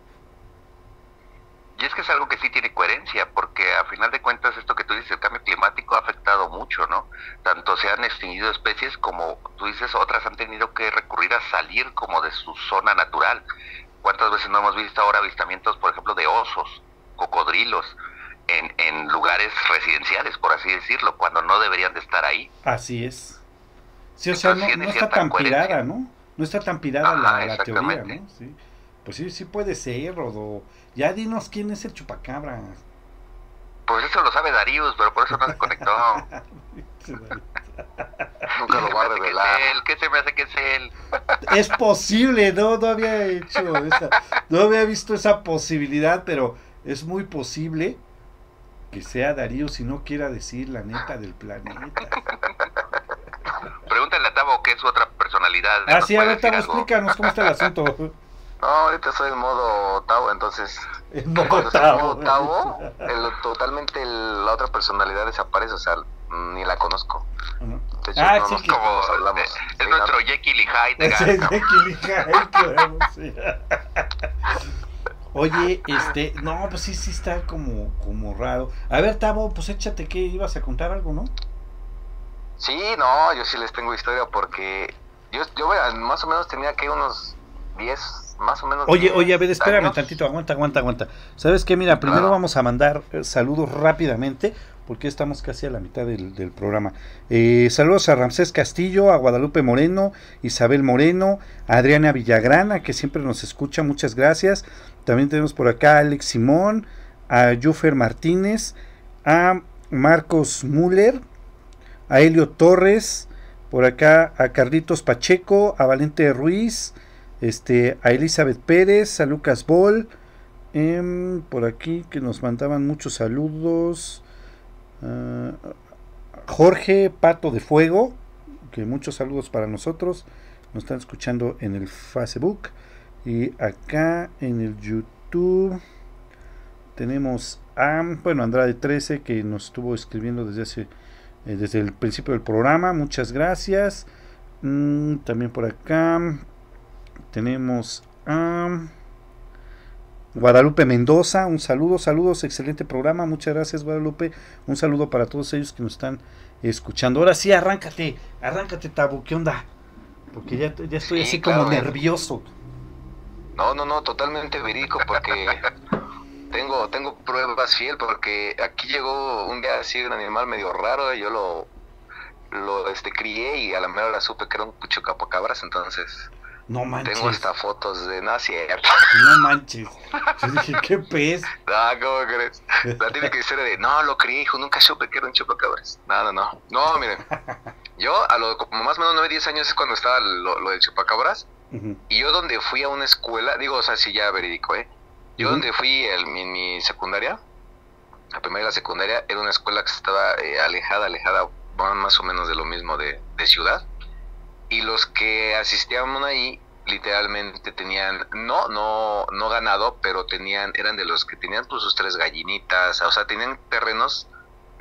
Y es que es algo que sí tiene coherencia, porque a final de cuentas esto que tú dices, el cambio climático ha afectado mucho, ¿no? Tanto se han extinguido especies como tú dices, otras han tenido que recurrir a salir como de su zona natural. ¿Cuántas veces no hemos visto ahora avistamientos, por ejemplo, de osos, cocodrilos, en, en lugares residenciales, por así decirlo, cuando no deberían de estar ahí? Así es. Sí, o sea, no, está tan pirada, ¿no? no está tan pirada la, teoría, ¿no? Sí. Pues sí, sí puede ser, Rodo. Ya dinos quién es el chupacabra. Pues eso lo sabe Darius, pero por eso no se conectó. Nunca lo va a revelar. ¿Qué se me hace que es él? es posible, no, no había hecho esa, no había visto esa posibilidad, pero es muy posible que sea Darío si no quiera decir la neta del planeta. Pregúntale a Tavo qué es su otra personalidad. Ah, sí, a ver, Tavo, explícanos cómo está el asunto. No, ahorita estoy en modo Tavo, entonces. En modo Tavo. Tavo totalmente la otra personalidad desaparece, o sea, ni la conozco. ah, sí, como hablamos. Es, nuestro Jekyll y Hyde. Es Jekyll y Hyde, Oye, este, no, pues sí, sí está como, como raro. A ver, Tavo, pues échate que ibas a contar algo, ¿no? Sí, no, yo sí les tengo historia porque yo, yo más o menos tenía que unos 10, más o menos. Oye, oye, a ver, espérame tantito, aguanta, aguanta, aguanta. ¿Sabes qué? Mira, primero vamos a mandar eh, saludos rápidamente porque estamos casi a la mitad del, del programa. Eh, saludos a Ramsés Castillo, a Guadalupe Moreno, Isabel Moreno, a Adriana Villagrana, que siempre nos escucha, muchas gracias. También tenemos por acá a Alex Simón, a Jufer Martínez, a Marcos Müller, a Helio Torres, por acá a Carlitos Pacheco, a Valente Ruiz, este, a Elizabeth Pérez, a Lucas Bol, em, por aquí que nos mandaban muchos saludos. Jorge Pato de Fuego, que muchos saludos para nosotros. Nos están escuchando en el Facebook. Y acá en el YouTube tenemos a, bueno, Andrade 13 que nos estuvo escribiendo desde hace, eh, desde el principio del programa. Muchas gracias. Mm, también por acá tenemos a Guadalupe Mendoza. Un saludo, saludos, excelente programa. Muchas gracias, Guadalupe. Un saludo para todos ellos que nos están escuchando. Ahora sí, arráncate, arráncate, Tabo. ¿Qué onda? Porque ya, ya estoy así como nervioso. No, no, no, totalmente verídico porque tengo tengo pruebas fiel porque aquí llegó un día así un animal medio raro y yo lo lo este crié y a la mera hora supe que era un chupacabras, entonces no manches. Tengo hasta fotos de no cierto. No manches. Yo dije, ¿qué pez? No, ¿cómo crees? La típica historia de no, lo crié, hijo, nunca supe que era un chupacabras. No, no, no. No, miren. Yo, a lo como más o menos 9, 10 años es cuando estaba lo, lo del chupacabras. Y yo donde fui a una escuela, digo, o sea, sí ya verídico, ¿eh? Yo donde fui en mi, secundaria, la primera y la secundaria, era una escuela que estaba eh, alejada, alejada, más o menos de lo mismo de, ciudad. Y los que asistíamos ahí, literalmente tenían, no, no, no ganado, pero tenían, eran de los que tenían pues sus tres gallinitas, o sea, tenían terrenos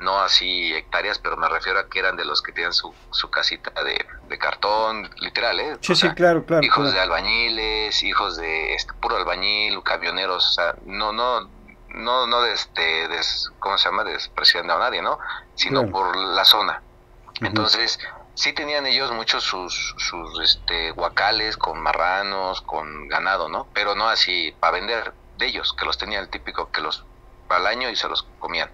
no así hectáreas, pero me refiero a que eran de los que tienen su, su casita de, cartón, literal, ¿eh? Sí, sí, claro, claro. Hijos de albañiles, hijos de este, puro albañil, camioneros, o sea, no, no, no, no de este, ¿cómo se llama? Despreciando a nadie, ¿no? Sino por la zona. Entonces, sí tenían ellos muchos sus, sus este, guacales con marranos, con ganado, ¿no? Pero no así para vender de ellos, que los tenían el típico que los al año y se los comían.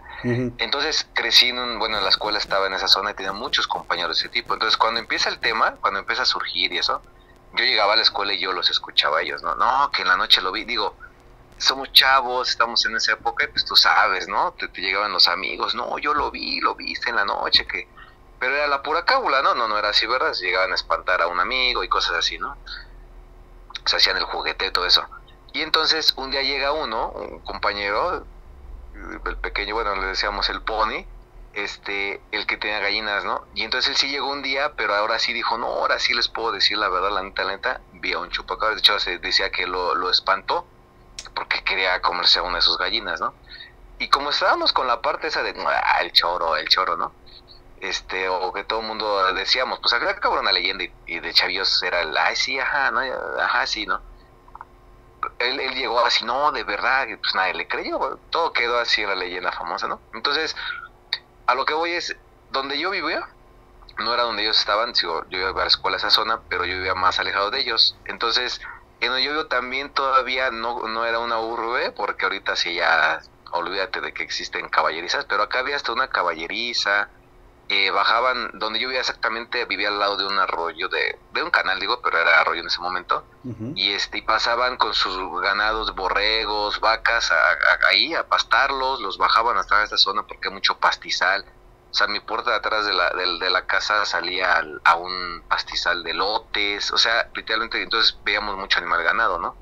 Entonces crecí, en bueno, en la escuela estaba en esa zona y tenía muchos compañeros de ese tipo. Entonces cuando empieza el tema, cuando empieza a surgir y eso, yo llegaba a la escuela y yo los escuchaba a ellos, ¿no? No, que en la noche lo vi, digo, somos chavos, estamos en esa época y pues tú sabes, ¿no? Te, llegaban los amigos, no, yo lo vi, lo viste en la noche, que... Pero era la pura cábula, ¿no? No, no era así, ¿verdad? Llegaban a espantar a un amigo y cosas así, ¿no? Se hacían el juguete y todo eso. Y entonces un día llega uno, un compañero, el pequeño, bueno, le decíamos el pony, este, el que tenía gallinas, ¿no? Y entonces él sí llegó un día, pero ahora sí dijo, no, ahora sí les puedo decir la verdad, la neta, la neta, vi a un chupacabras, de hecho se decía que lo, lo espantó, porque quería comerse a una de sus gallinas, ¿no? Y como estábamos con la parte esa de, ah, el choro, el choro, ¿no? Este, o que todo el mundo decíamos, pues acá acabó una leyenda y, de chavillos era el, ay, sí, ajá, ¿no? Ajá, sí, ¿no? él, él, llegó así, no, de verdad, pues nadie le creyó, todo quedó así en la leyenda famosa, ¿no? Entonces, a lo que voy es, donde yo vivía, no era donde ellos estaban, yo iba a la escuela a esa zona, pero yo vivía más alejado de ellos. Entonces, en donde yo vivo también todavía no, no era una urbe, porque ahorita sí ya, olvídate de que existen caballerizas, pero acá había hasta una caballeriza, eh, bajaban, donde yo vivía exactamente, vivía al lado de un arroyo, de, de un canal, digo, pero era arroyo en ese momento, y este y pasaban con sus ganados, borregos, vacas, ahí a pastarlos, los bajaban hasta esta zona porque hay mucho pastizal. O sea, mi puerta de atrás de la, de, la casa salía a un pastizal de lotes, o sea, literalmente, entonces veíamos mucho animal ganado, ¿no?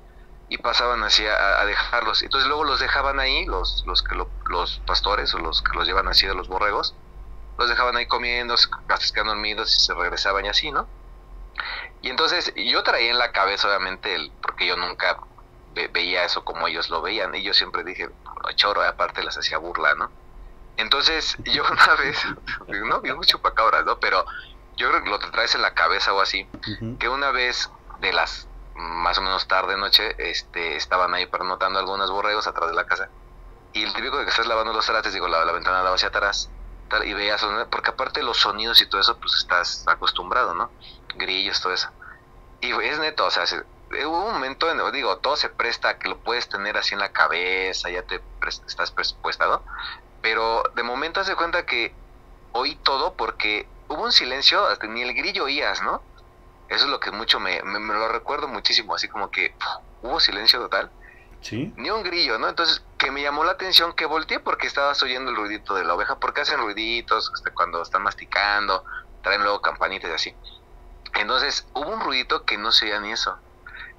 Y pasaban así a, dejarlos. Entonces luego los dejaban ahí, los, los, que los pastores o los que los llevan así de los borregos, los dejaban ahí comiendo, hasta que dormidos y se regresaban y así, ¿no? Y entonces yo traía en la cabeza, obviamente, el, porque yo nunca veía eso como ellos lo veían, y yo siempre dije, choro, aparte les hacía burla, ¿no? Entonces yo una vez, no vi mucho chupacabras, ¿no? Pero yo creo que lo te traes en la cabeza o así, que una vez de las más o menos tarde noche, este, estaban ahí pernotando algunos borregos atrás de la casa. Y el típico de que estás lavando los trastes, digo, la, la ventana daba hacia atrás, y veías, porque aparte los sonidos y todo eso, pues estás acostumbrado, ¿no? Grillos, todo eso. Y es neto, o sea, hubo un momento en digo, todo se presta que lo puedes tener así en la cabeza, ya te estás presupuestado, pero de momento hace cuenta que oí todo porque hubo un silencio, hasta ni el grillo oías, ¿no? Eso es lo que mucho me, me, lo recuerdo muchísimo, así como que hubo silencio total. Ni un grillo, ¿no? Entonces, que me llamó la atención que volteé porque estabas oyendo el ruidito de la oveja, porque hacen ruiditos este, cuando están masticando, traen luego campanitas y así. Entonces hubo un ruidito que no se oía ni eso.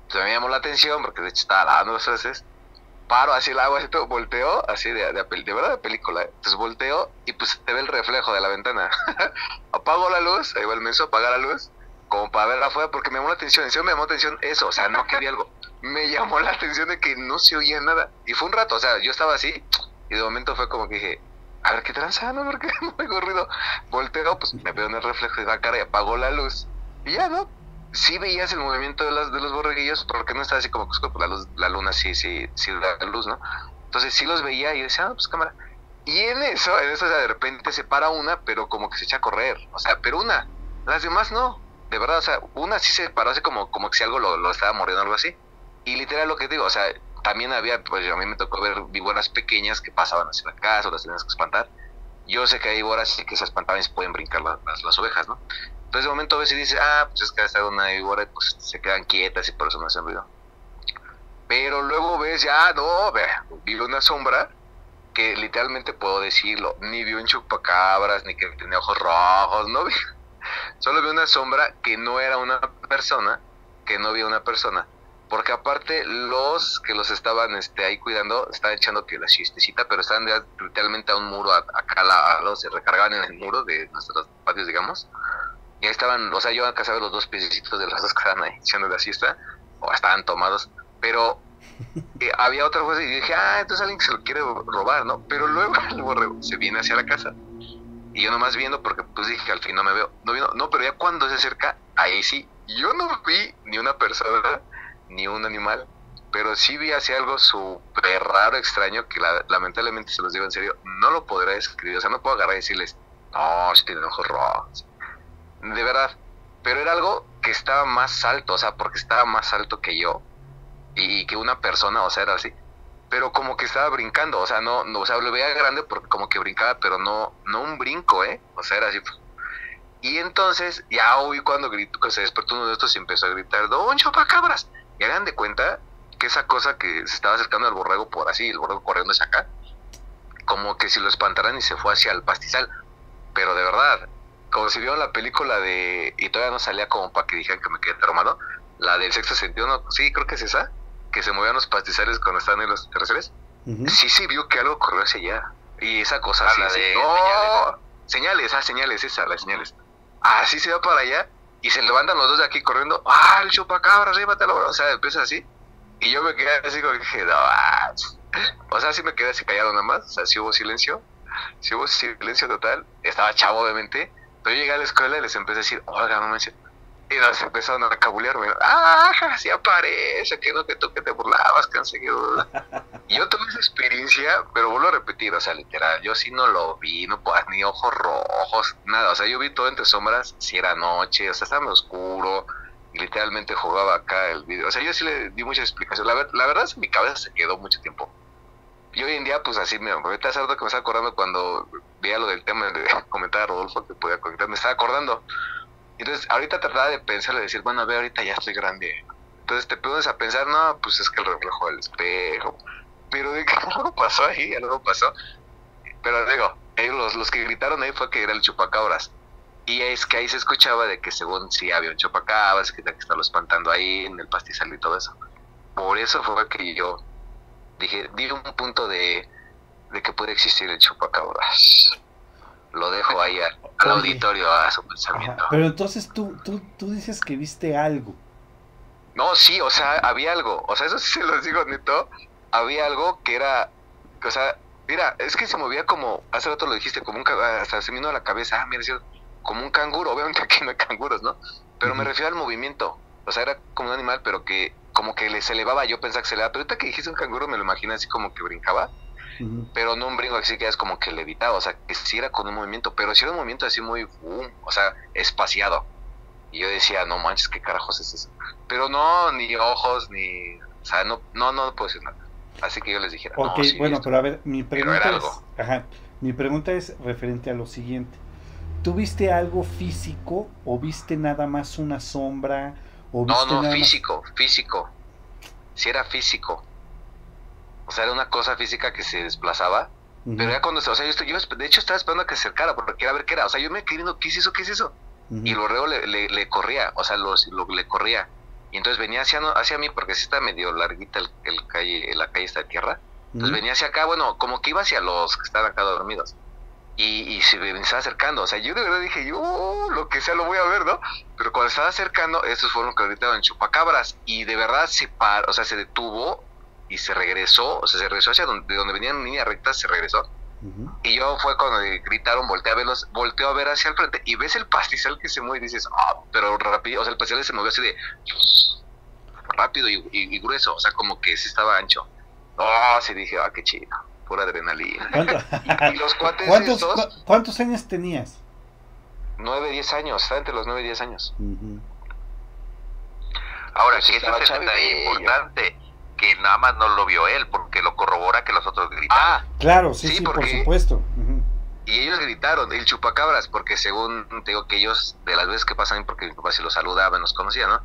Entonces me llamó la atención porque de hecho estaba lavando las veces. Paro así el agua, todo, volteo, así de, de, verdad de película. Entonces volteo y pues te ve el reflejo de la ventana. Apago la luz, ahí va el menso, apagar la luz, como para ver afuera porque me llamó la atención. En me llamó la atención eso, o sea, no quería algo me llamó la atención de que no se oía nada. Y fue un rato, o sea, yo estaba así y de momento fue como que dije, a ver qué tranza, ¿no? Porque no me corrido. Volteo, pues me veo en el reflejo de la cara y apagó la luz. Y ya, ¿no? Sí veías el movimiento de, las, de los borreguillos, porque no estaba así como pues, la, luz, la luna sí, sí, sí da luz, ¿no? Entonces sí los veía y decía, ah, pues cámara. Y en eso, en eso, o sea, de repente se para una, pero como que se echa a correr. O sea, pero una. Las demás no. De verdad, o sea, una sí se paró así como, como que si algo lo, lo estaba mordiendo o algo así. Y literal lo que digo, o sea, también había, pues a mí me tocó ver víboras pequeñas que pasaban hacia la casa o las tenías que espantar. Yo sé que hay víboras que se espantaban y se pueden brincar las, las, ovejas, ¿no? Entonces de momento ves y dices, ah, pues es que ha una víbora, pues se quedan quietas y por eso no hacen ruido. Pero luego ves, ya, no, ve, vi una sombra que literalmente puedo decirlo, ni vi un chupacabras, ni que tenía ojos rojos, no vi. Solo vi una sombra que no era una persona, que no vi una persona, porque aparte los que los estaban este, ahí cuidando estaban echando que la chistecita, pero estaban literalmente a un muro, acá se recargaban en el muro de nuestros patios, digamos. Y ahí estaban, o sea, yo alcanzaba los dos piecitos de los dos que estaban ahí echando la siesta, o estaban tomados, pero eh, había otra cosa y dije, ah, entonces alguien se lo quiere robar, ¿no? Pero luego se viene hacia la casa. Y yo nomás viendo, porque pues dije, al fin no me veo, no no, pero ya cuando se acerca, ahí sí, yo no vi ni una persona, ni un animal, pero sí vi hacia algo súper raro, extraño, que lamentablemente se los digo en serio, no lo podré describir, o sea, no puedo agarrar y decirles, no, si tienen ojos rojos, de verdad, pero era algo que estaba más alto, o sea, porque estaba más alto que yo y, que una persona, o sea, era así, pero como que estaba brincando, o sea, no, no o sea, lo veía grande porque como que brincaba, pero no, no un brinco, ¿eh? O sea, era así. Y entonces, ya hoy cuando gritó, que se despertó uno de estos y empezó a gritar, Don Chupacabras, y hagan de cuenta que esa cosa que se estaba acercando al borrego por así, el borrego corriendo hacia acá, como que si lo espantaran y se fue hacia el pastizal. Pero de verdad, como si vieron la película de. Y todavía no salía como para que dijeran que me quedé traumado. La del sexto sentido, no, sí, creo que es esa. Que se movían los pastizales cuando estaban en los terceros. Sí, sí, vio que algo corrió hacia allá. Y esa cosa así. De, no, señales, ah, señales, esa, las señales. Así se va para allá y se levantan los dos de aquí corriendo, ¡ah, el chupacabra, llévatelo! O sea, empieza así. Y yo me quedé así como que dije, no, o sea, sí me quedé así callado nada más, o sea, sí hubo silencio, sí hubo silencio total, estaba chavo obviamente, pero yo llegué a la escuela y les empecé a decir, oiga, no me y nos empezaron a cabulearme. ¡Ah! Sí aparece, que no que tú que te burlabas, que han seguido. Yo tuve esa experiencia, pero vuelvo a repetir, o sea, literal, yo sí no lo vi, no pues, ni ojos rojos, nada. O sea, yo vi todo entre sombras, si era noche, o sea, estaba oscuro, literalmente jugaba acá el video. O sea, yo sí le di muchas explicaciones. La, la verdad es que mi cabeza se quedó mucho tiempo. y hoy en día, pues así, me, ahorita hace que me estaba acordando cuando veía lo del tema de comentar a Rodolfo que podía conectar, me estaba acordando. Entonces, ahorita trataba de pensar y decir, bueno, a ver, ahorita ya estoy grande. Entonces te pones a pensar, no, pues es que el reflejo del espejo. Pero de que algo pasó ahí, algo pasó. Pero digo, ellos los, los que gritaron ahí fue que era el chupacabras. Y es que ahí se escuchaba de que según sí había un chupacabras, que tenía que espantando ahí en el pastizal y todo eso. Por eso fue que yo dije, di un punto de, de que puede existir el chupacabras. Lo dejo ahí al, auditorio a su pensamiento. pero entonces tú, tú, tú dices que viste algo. No, sí, o sea, había algo. O sea, eso sí se lo digo neto. Había algo que era, o sea, mira, es que se movía como, hace rato lo dijiste, como un, hasta se me vino a la cabeza, ah, mira, como un canguro. Obviamente aquí no hay canguros, ¿no? Pero me refiero al movimiento. O sea, era como un animal, pero que como que les elevaba. Yo pensaba que se elevaba. Pero ahorita que dijiste un canguro, me lo imagino así como que brincaba. Pero no un brinco así que es como que levitaba. O sea, que sí era con un movimiento. Pero sí era un movimiento así muy, o sea, espaciado. Y yo decía, no manches, ¿qué carajos es eso? Pero no, ni ojos, ni. O sea, no, no, no puedo decir nada. Así que yo les dijera. Ok, bueno, pero a ver, mi pregunta es. Ajá, mi pregunta es referente a lo siguiente. ¿Tú viste algo físico o viste nada más una sombra? O no, no, físico, físico. Si era físico. O sea, era una cosa física que se desplazaba. Pero ya cuando, o sea, yo, yo, de hecho estaba esperando a que se acercara porque quería ver qué era. O sea, yo me quedé viendo, ¿qué es eso? ¿Qué es eso? Y luego le, le, corría, o sea, lo, le corría. Y entonces venía hacia, hacia mí porque sí está medio larguita el, el calle, la calle está de tierra. Entonces venía hacia acá, bueno, como que iba hacia los que estaban acá dormidos y, se me estaba acercando. O sea, yo de verdad dije, yo oh, lo que sea lo voy a ver, ¿no? Pero cuando estaba acercando, esos fueron que gritaron chupacabras y de verdad se paró, o sea, se detuvo y se regresó, o sea, se regresó hacia donde, de donde venían en línea recta, se regresó. Y yo fue cuando gritaron, volteé a verlos, volteó a ver hacia el frente y ves el pastizal que se mueve y dices, ah, pero rápido, o sea, el pastizal se movió así de rápido y, grueso, o sea, como que se estaba ancho. Oh, sí dije, ah, qué chido pura adrenalina. y, los cuates ¿Cuántos, ¿Cuántos años tenías? 9, 10 años, estaba entre los 9 y 10 años. Ahora, sí, eso es importante, que nada más no lo vio él, porque lo corrobora que los otros gritaron. Ah, claro, sí, sí, por supuesto. Y ellos gritaron, el chupacabras, porque según te digo que ellos, de las veces que pasan, porque mi papá se los saludaba, nos conocía, ¿no?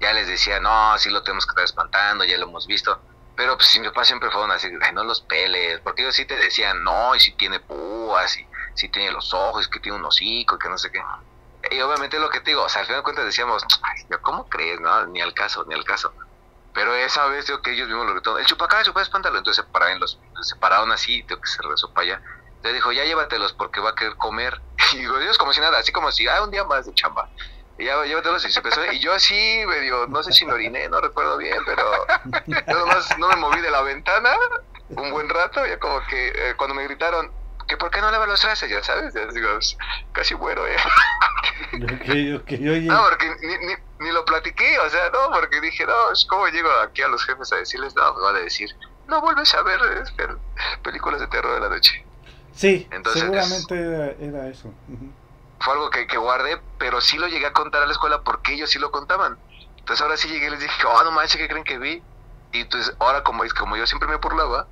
Ya les decía, no, sí lo tenemos que estar espantando, ya lo hemos visto. Pero pues mi papá siempre fueron así, ay, no los peles, porque ellos sí te decían, no, y si tiene púas, y si tiene los ojos, que tiene un hocico, que no sé qué. Y obviamente lo que te digo, o sea, al final de cuentas decíamos, ay, ¿cómo crees? No, ni al caso, ni al caso. Pero esa vez digo que ellos mismos lo gritaron, el chupacabra, chupacabra, espántalo. Entonces se pararon, los, se pararon así, tengo que se rezó para allá. Entonces dijo, ya llévatelos porque va a querer comer. Y digo, Dios, como si nada, así como si, ah, un día más de chamba. Y ya, llévatelos y se empezó. Y yo así, medio, no sé si me oriné, no recuerdo bien, pero yo no me moví de la ventana un buen rato. Ya como que eh, cuando me gritaron, que por qué no lavas los trastes, ya sabes, ya digo, casi muero, ¿eh? No, porque ni, ni, lo platiqué, o sea, no, porque dije, no, ¿cómo llego aquí a los jefes a decirles, no, me van a decir, no vuelves a ver este, películas de terror de la noche. Sí, Entonces, seguramente era, eso fue algo que, que, guardé, pero sí lo llegué a contar a la escuela porque ellos sí lo contaban. Entonces ahora sí llegué y les dije, oh, no manches, ¿qué creen que vi? Y entonces ahora como, como yo siempre me burlaba,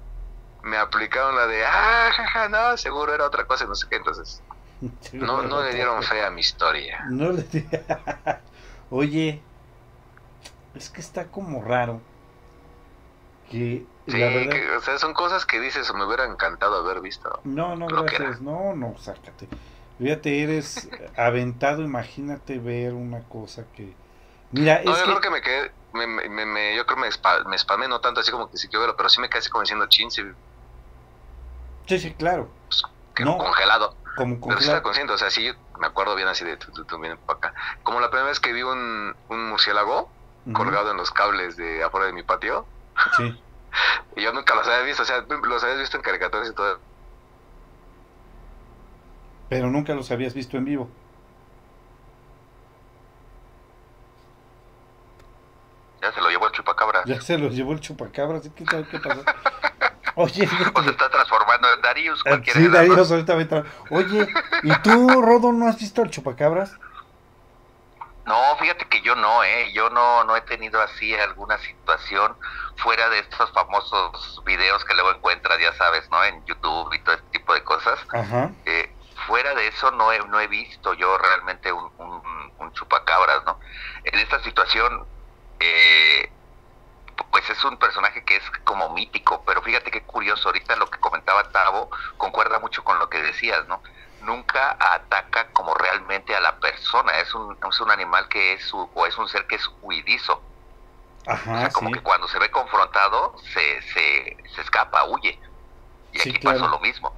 me aplicaron la de, ah, jaja, no, seguro era otra cosa, no sé qué, entonces no, no le dieron fe a mi historia. No le Oye, es que está como raro que sí, la verdad... que, o sea, son cosas que dices, me hubiera encantado haber visto. No, no, gracias, no, no, sácate. Fíjate, eres aventado, imagínate ver una cosa que... Mira, no, yo creo que me quedé, me, me, me, yo creo que me, spamé, no tanto así como que sí quiero verlo, pero sí me quedé así como diciendo chin, sí. Sí, sí, claro. Pues, no, congelado. Como congelado. Pero consciente, o sea, sí, me acuerdo bien así de tú, tú, tú para acá. Como la primera vez que vi un, un murciélago colgado en los cables de afuera de mi patio. Sí. y yo nunca los había visto, o sea, los había visto en caricaturas y todo pero nunca los habías visto en vivo. Ya se lo llevó el chupacabra. Ya se lo llevó el chupacabra, ¿qué, qué pasó? Oye, o se está transformando en Darius. Ah, sí, Darius ahorita va a entrar. Oye, ¿y tú, Rodo, no has visto el chupacabras? No, fíjate que yo no, ¿eh? Yo no, no he tenido así alguna situación fuera de estos famosos videos que luego encuentras, ya sabes, ¿no? En YouTube y todo este tipo de cosas. Eh, fuera de eso no he, no he visto yo realmente un, un, chupacabras, ¿no? En esta situación, eh, pues es un personaje que es como mítico, pero fíjate qué curioso, ahorita lo que comentaba Tavo concuerda mucho con lo que decías, ¿no? Nunca ataca como realmente a la persona, es un, es un animal que es, o es un ser que es huidizo. Ajá, o sea, como que cuando se ve confrontado se, se, se escapa, huye. Y aquí pasó lo mismo.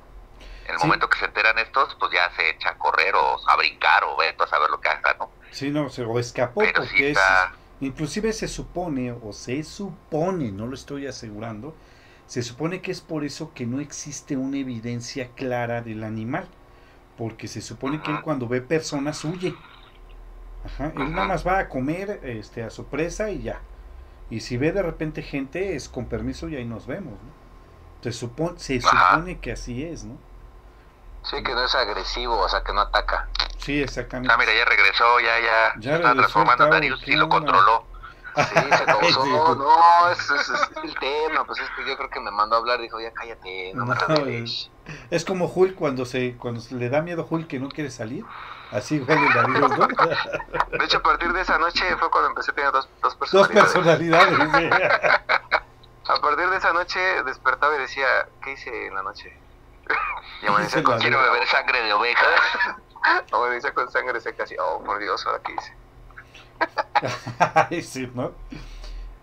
En el momento que se enteran estos, pues ya se echa a correr o a brincar o ve a saber lo que haga, ¿no? Sí, no, se o escapó porque está... Inclusive se supone, o se supone, no lo estoy asegurando, se supone que es por eso que no existe una evidencia clara del animal, porque se supone que él cuando ve personas huye. Ajá, él nada más va a comer este, a su presa y ya. Y si ve de repente gente, es con permiso y ahí nos vemos, ¿no? Se supone, se supone que así es, ¿no? Sí, que no es agresivo, o sea, que no ataca. Sí, exactamente. Ah, mira, ya regresó, ya, ya, ya está transformando a Darius y lo controló. Sí, se causó, no, no, ese es, el tema, pues es que yo creo que me mandó a hablar, dijo, ya cállate, no, me reveles. Es como Hulk cuando se cuando le da miedo a Hulk que no quiere salir, así igual el Darius, ¿no? De hecho, a partir de esa noche fue cuando empecé a tener dos, dos personalidades. Dos personalidades, A partir de esa noche despertaba y decía, ¿qué hice en la noche? Y me con, quiero beber sangre de oveja. dice con sangre seca así, oh, por Dios, ahora qué hice. sí, ¿no?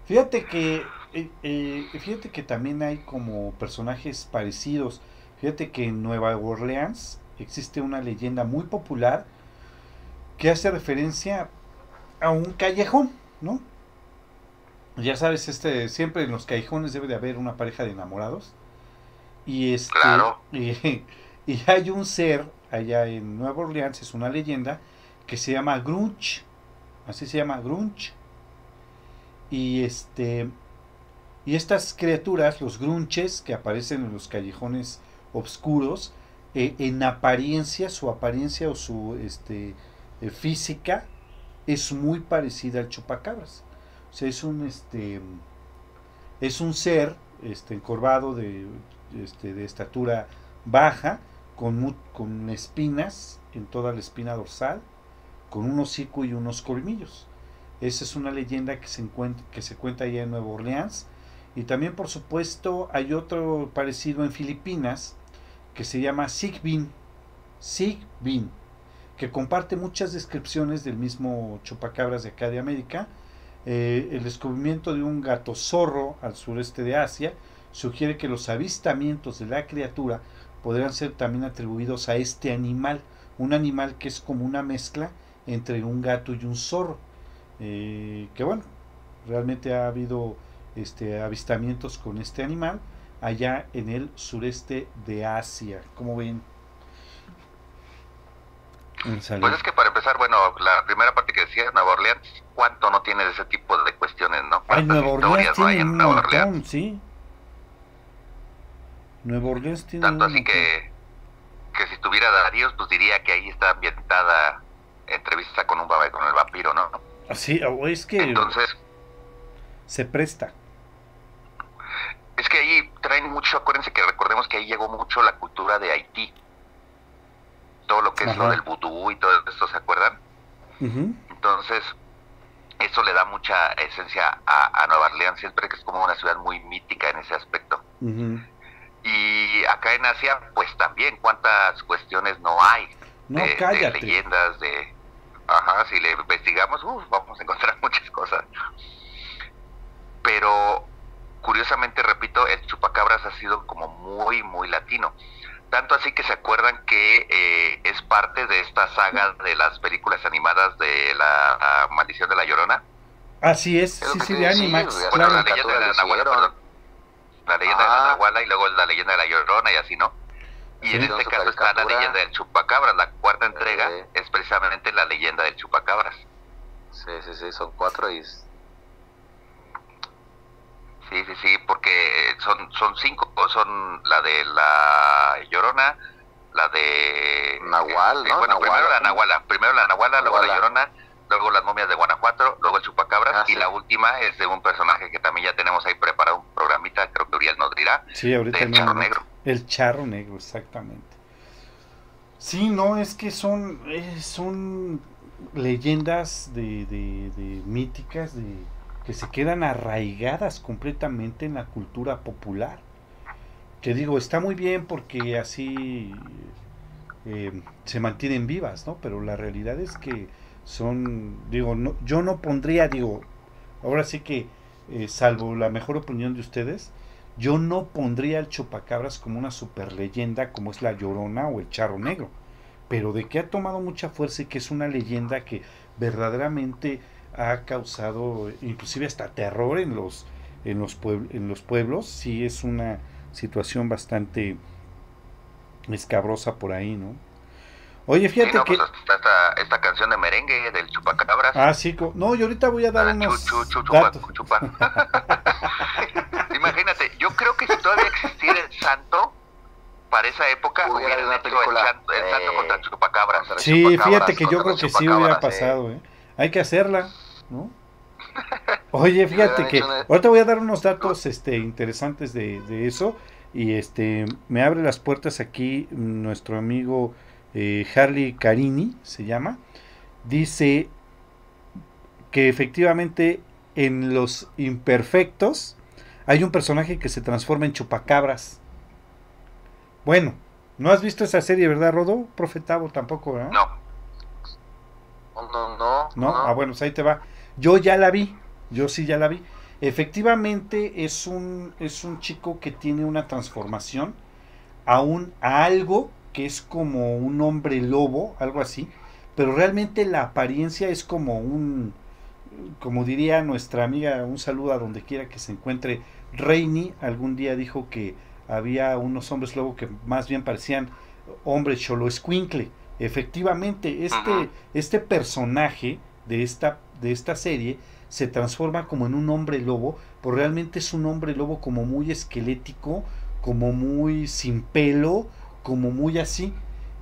Fíjate que, eh, eh, fíjate que también hay como personajes parecidos. Fíjate que en Nueva Orleans existe una leyenda muy popular que hace referencia a un callejón, ¿no? Ya sabes, este, siempre en los callejones debe de haber una pareja de enamorados. Y este, y, y, hay un ser allá en Nueva Orleans, es una leyenda, que se llama Grunch. Así se llama Grunch. Y este. Y estas criaturas, los grunches que aparecen en los callejones oscuros, eh, en apariencia, su apariencia o su este, eh, física es muy parecida al chupacabras. O sea, es un este es un ser este encorvado de este, de estatura baja, con, con espinas en toda la espina dorsal, con un hocico y unos colmillos. Esa es una leyenda que se, que se cuenta allá en Nueva Orleans. Y también, por supuesto, hay otro parecido en Filipinas que se llama Sigbin. Sigbin, que comparte muchas descripciones del mismo chupacabras de acá de América. Eh, el descubrimiento de un gato zorro al sureste de Asia sugiere que los avistamientos de la criatura podrían ser también atribuidos a este animal, un animal que es como una mezcla entre un gato y un zorro. Eh, que bueno, realmente ha habido este, avistamientos con este animal allá en el sureste de Asia. como ven? Pues es que para empezar, bueno, la primera parte que decía, Nueva Orleans, ¿cuánto no tiene de ese tipo de cuestiones, no? Hay Nueva Orleans tiene un montón, sí. Nuevo Orleans tiene Tanto así que, que si tuviera Darío, pues diría que ahí está ambientada entrevista con un con el vampiro, ¿no? Así, o es que entonces se presta. Es que ahí traen mucho, acuérdense que recordemos que ahí llegó mucho la cultura de Haití. Todo lo que es lo del vudú y todo esto, ¿se acuerdan? Entonces, eso le da mucha esencia a, Nueva Orleans, siempre que es como una ciudad muy mítica en ese aspecto. Y acá en Asia, pues también, cuántas cuestiones no hay de, leyendas, de... Ajá, si le investigamos, vamos a encontrar muchas cosas. Pero, curiosamente, repito, el chupacabras ha sido como muy, muy latino. Tanto así que se acuerdan que eh, es parte de esta saga de las películas animadas de la, Maldición de la Llorona. Así es, sí, sí, de Animax. Bueno, la leyenda de la la leyenda de la ah. Nahuala y luego la leyenda de la Llorona y así, ¿no? Y en este caso está la leyenda del chupacabras. La cuarta entrega es precisamente la leyenda del chupacabras. Sí, sí, sí, son cuatro y... Sí, sí, sí, porque son, son cinco, son la de la Llorona, la de... Nahual, ¿no? Bueno, primero la Nahuala, primero la Nahuala, luego la Llorona, luego las momias de Guanajuato, luego el chupacabras ah, y la última es de un personaje que también ya tenemos ahí preparado un programita, creo que Uriel nos dirá. Sí, ahorita el charro negro. El charro negro, exactamente. Sí, no, es que son, son leyendas de, de, de míticas de que se quedan arraigadas completamente en la cultura popular. Que digo, está muy bien porque así eh, se mantienen vivas, ¿no? Pero la realidad es que son, digo, no, yo no pondría, digo, ahora sí que, eh, salvo la mejor opinión de ustedes, yo no pondría el chupacabras como una super leyenda como es la Llorona o el Charro Negro, pero de que ha tomado mucha fuerza y que es una leyenda que verdaderamente ha causado inclusive hasta terror en los en los en los pueblos, sí es una situación bastante escabrosa por ahí, ¿no? Oye, fíjate que... Pues esta, esta, canción de merengue del chupacabras. Ah, sí. No, yo ahorita voy a dar ah, unos Imagínate, yo creo que si todavía existiera el santo, para esa época hubiera una hecho el, santo, el santo contra chupacabras. Sí, fíjate que yo creo que sí hubiera pasado, ¿eh? Hay que hacerla, ¿no? Oye, fíjate que ahorita voy a dar unos datos este, interesantes de, de eso y este me abre las puertas aquí nuestro amigo eh, Harley Carini se llama, dice que efectivamente en los imperfectos hay un personaje que se transforma en chupacabras. Bueno, no has visto esa serie, ¿verdad, Rodo? Profetavo tampoco, ¿verdad? No. No, no, no. Ah, bueno, pues ahí te va. Yo ya la vi, yo sí ya la vi. Efectivamente es un, es un chico que tiene una transformación a, un, a algo que es como un hombre lobo, algo así, pero realmente la apariencia es como un, como diría nuestra amiga, un saludo a donde quiera que se encuentre, Reini algún día dijo que había unos hombres lobo que más bien parecían hombres cholo escuincle. Efectivamente, este, este personaje de esta, de esta serie se transforma como en un hombre lobo, pero realmente es un hombre lobo como muy esquelético, como muy sin pelo, como muy así.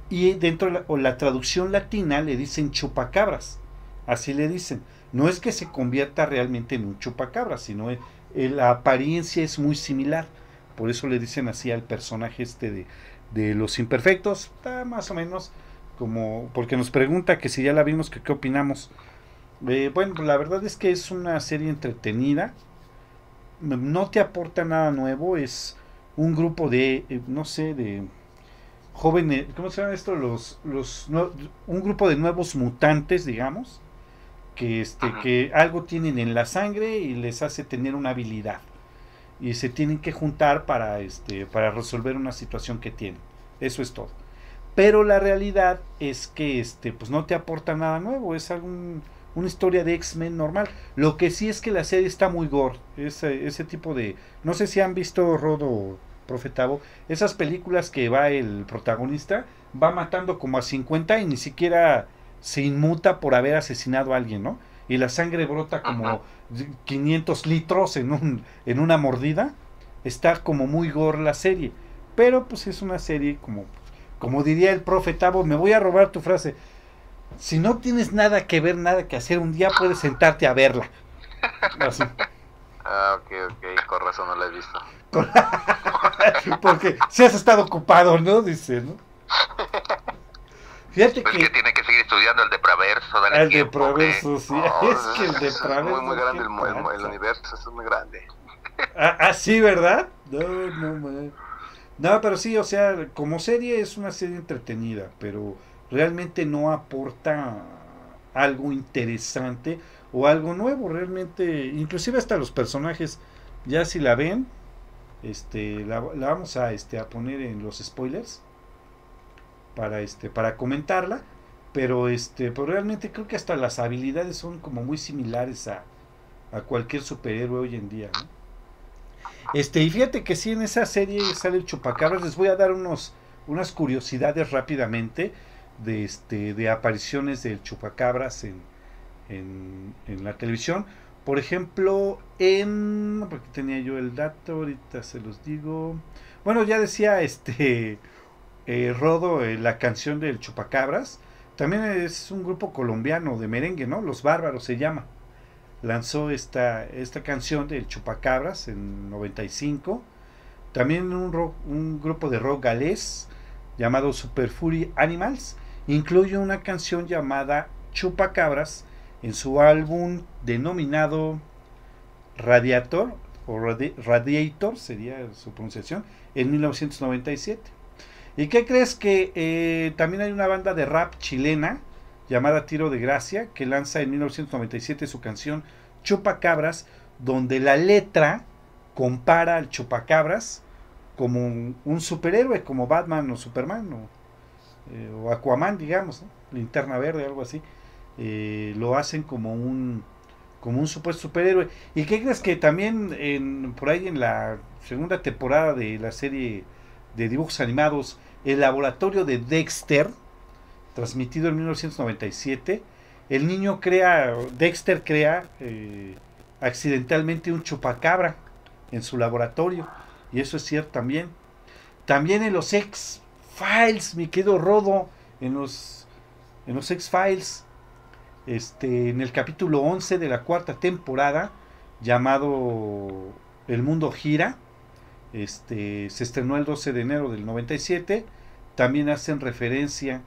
Y dentro de la, la traducción latina le dicen chupacabras. Así le dicen. No es que se convierta realmente en un chupacabras, sino eh, la apariencia es muy similar. Por eso le dicen así al personaje este de, de los imperfectos. Está más o menos como. Porque nos pregunta que si ya la vimos, que qué opinamos. Eh, bueno, la verdad es que es una serie entretenida. No te aporta nada nuevo. Es un grupo de, eh, no sé, de jóvenes, ¿cómo se llama esto? Los, los, un grupo de nuevos mutantes, digamos, que, este, que algo tienen en la sangre y les hace tener una habilidad. Y se tienen que juntar para, este, para resolver una situación que tienen. Eso es todo. Pero la realidad es que este, pues no te aporta nada nuevo. Es algún, una historia de X-Men normal. Lo que sí es que la serie está muy gore. Ese, ese tipo de... No sé si han visto Rodo Profetavo, esas películas que va el protagonista, va matando como a 50 y ni siquiera se inmuta por haber asesinado a alguien, ¿no? Y la sangre brota como 500 litros en, un, en una mordida. Está como muy gore la serie. Pero pues es una serie como, como diría el profetavo, me voy a robar tu frase. Si no tienes nada que ver, nada que hacer, un día puedes sentarte a verla. Así. Ah, ok, ok, con razón no la he visto. Porque si has estado ocupado, ¿no? Dice, ¿no? Fíjate pues que... tiene que seguir estudiando el depraverso. Dale el depraverso, sí. es que el depraverso. Es muy, grande el, universo, es muy grande. Ah, ah, sí, ¿verdad? No, no, no, pero sí, o sea, como serie es una serie entretenida, pero realmente no aporta algo interesante o algo nuevo, realmente, inclusive hasta los personajes, ya si la ven, este, la, vamos a, este, a poner en los spoilers para, este, para comentarla, pero, este, pero realmente creo que hasta las habilidades son como muy similares a, a cualquier superhéroe hoy en día, Este, y fíjate que si en esa serie sale el chupacabras, les voy a dar unos, unas curiosidades rápidamente de, este, de apariciones del chupacabras en, en, la televisión. Por ejemplo, en. Porque tenía yo el dato, ahorita se los digo. Bueno, ya decía este. Eh, Rodo, eh, la canción del Chupacabras. también es un grupo colombiano de merengue, ¿no? Los Bárbaros se llama. Lanzó esta, esta canción del Chupacabras en 95. También un, un grupo de rock galés llamado Super Fury Animals incluye una canción llamada Chupacabras en su álbum denominado Radiator o Radiator sería su pronunciación en 1997. ¿Y qué crees que eh, también hay una banda de rap chilena llamada Tiro de Gracia que lanza en 1997 su canción Chupacabras donde la letra compara al Chupacabras como un, superhéroe como Batman o Superman o, eh, Aquaman digamos, linterna verde algo así. Eh, lo hacen como un como un supuesto superhéroe. ¿Y qué crees que también en, por ahí en la segunda temporada de la serie de dibujos animados, el laboratorio de Dexter, transmitido en 1997, el niño crea, Dexter crea eh, accidentalmente un chupacabra en su laboratorio. Y eso es cierto también. También en los X-Files, mi querido Rodo, en los, en los X-Files, este, en el capítulo 11 de la cuarta temporada, llamado El mundo gira, este, se estrenó el 12 de enero del 97, también hacen referencia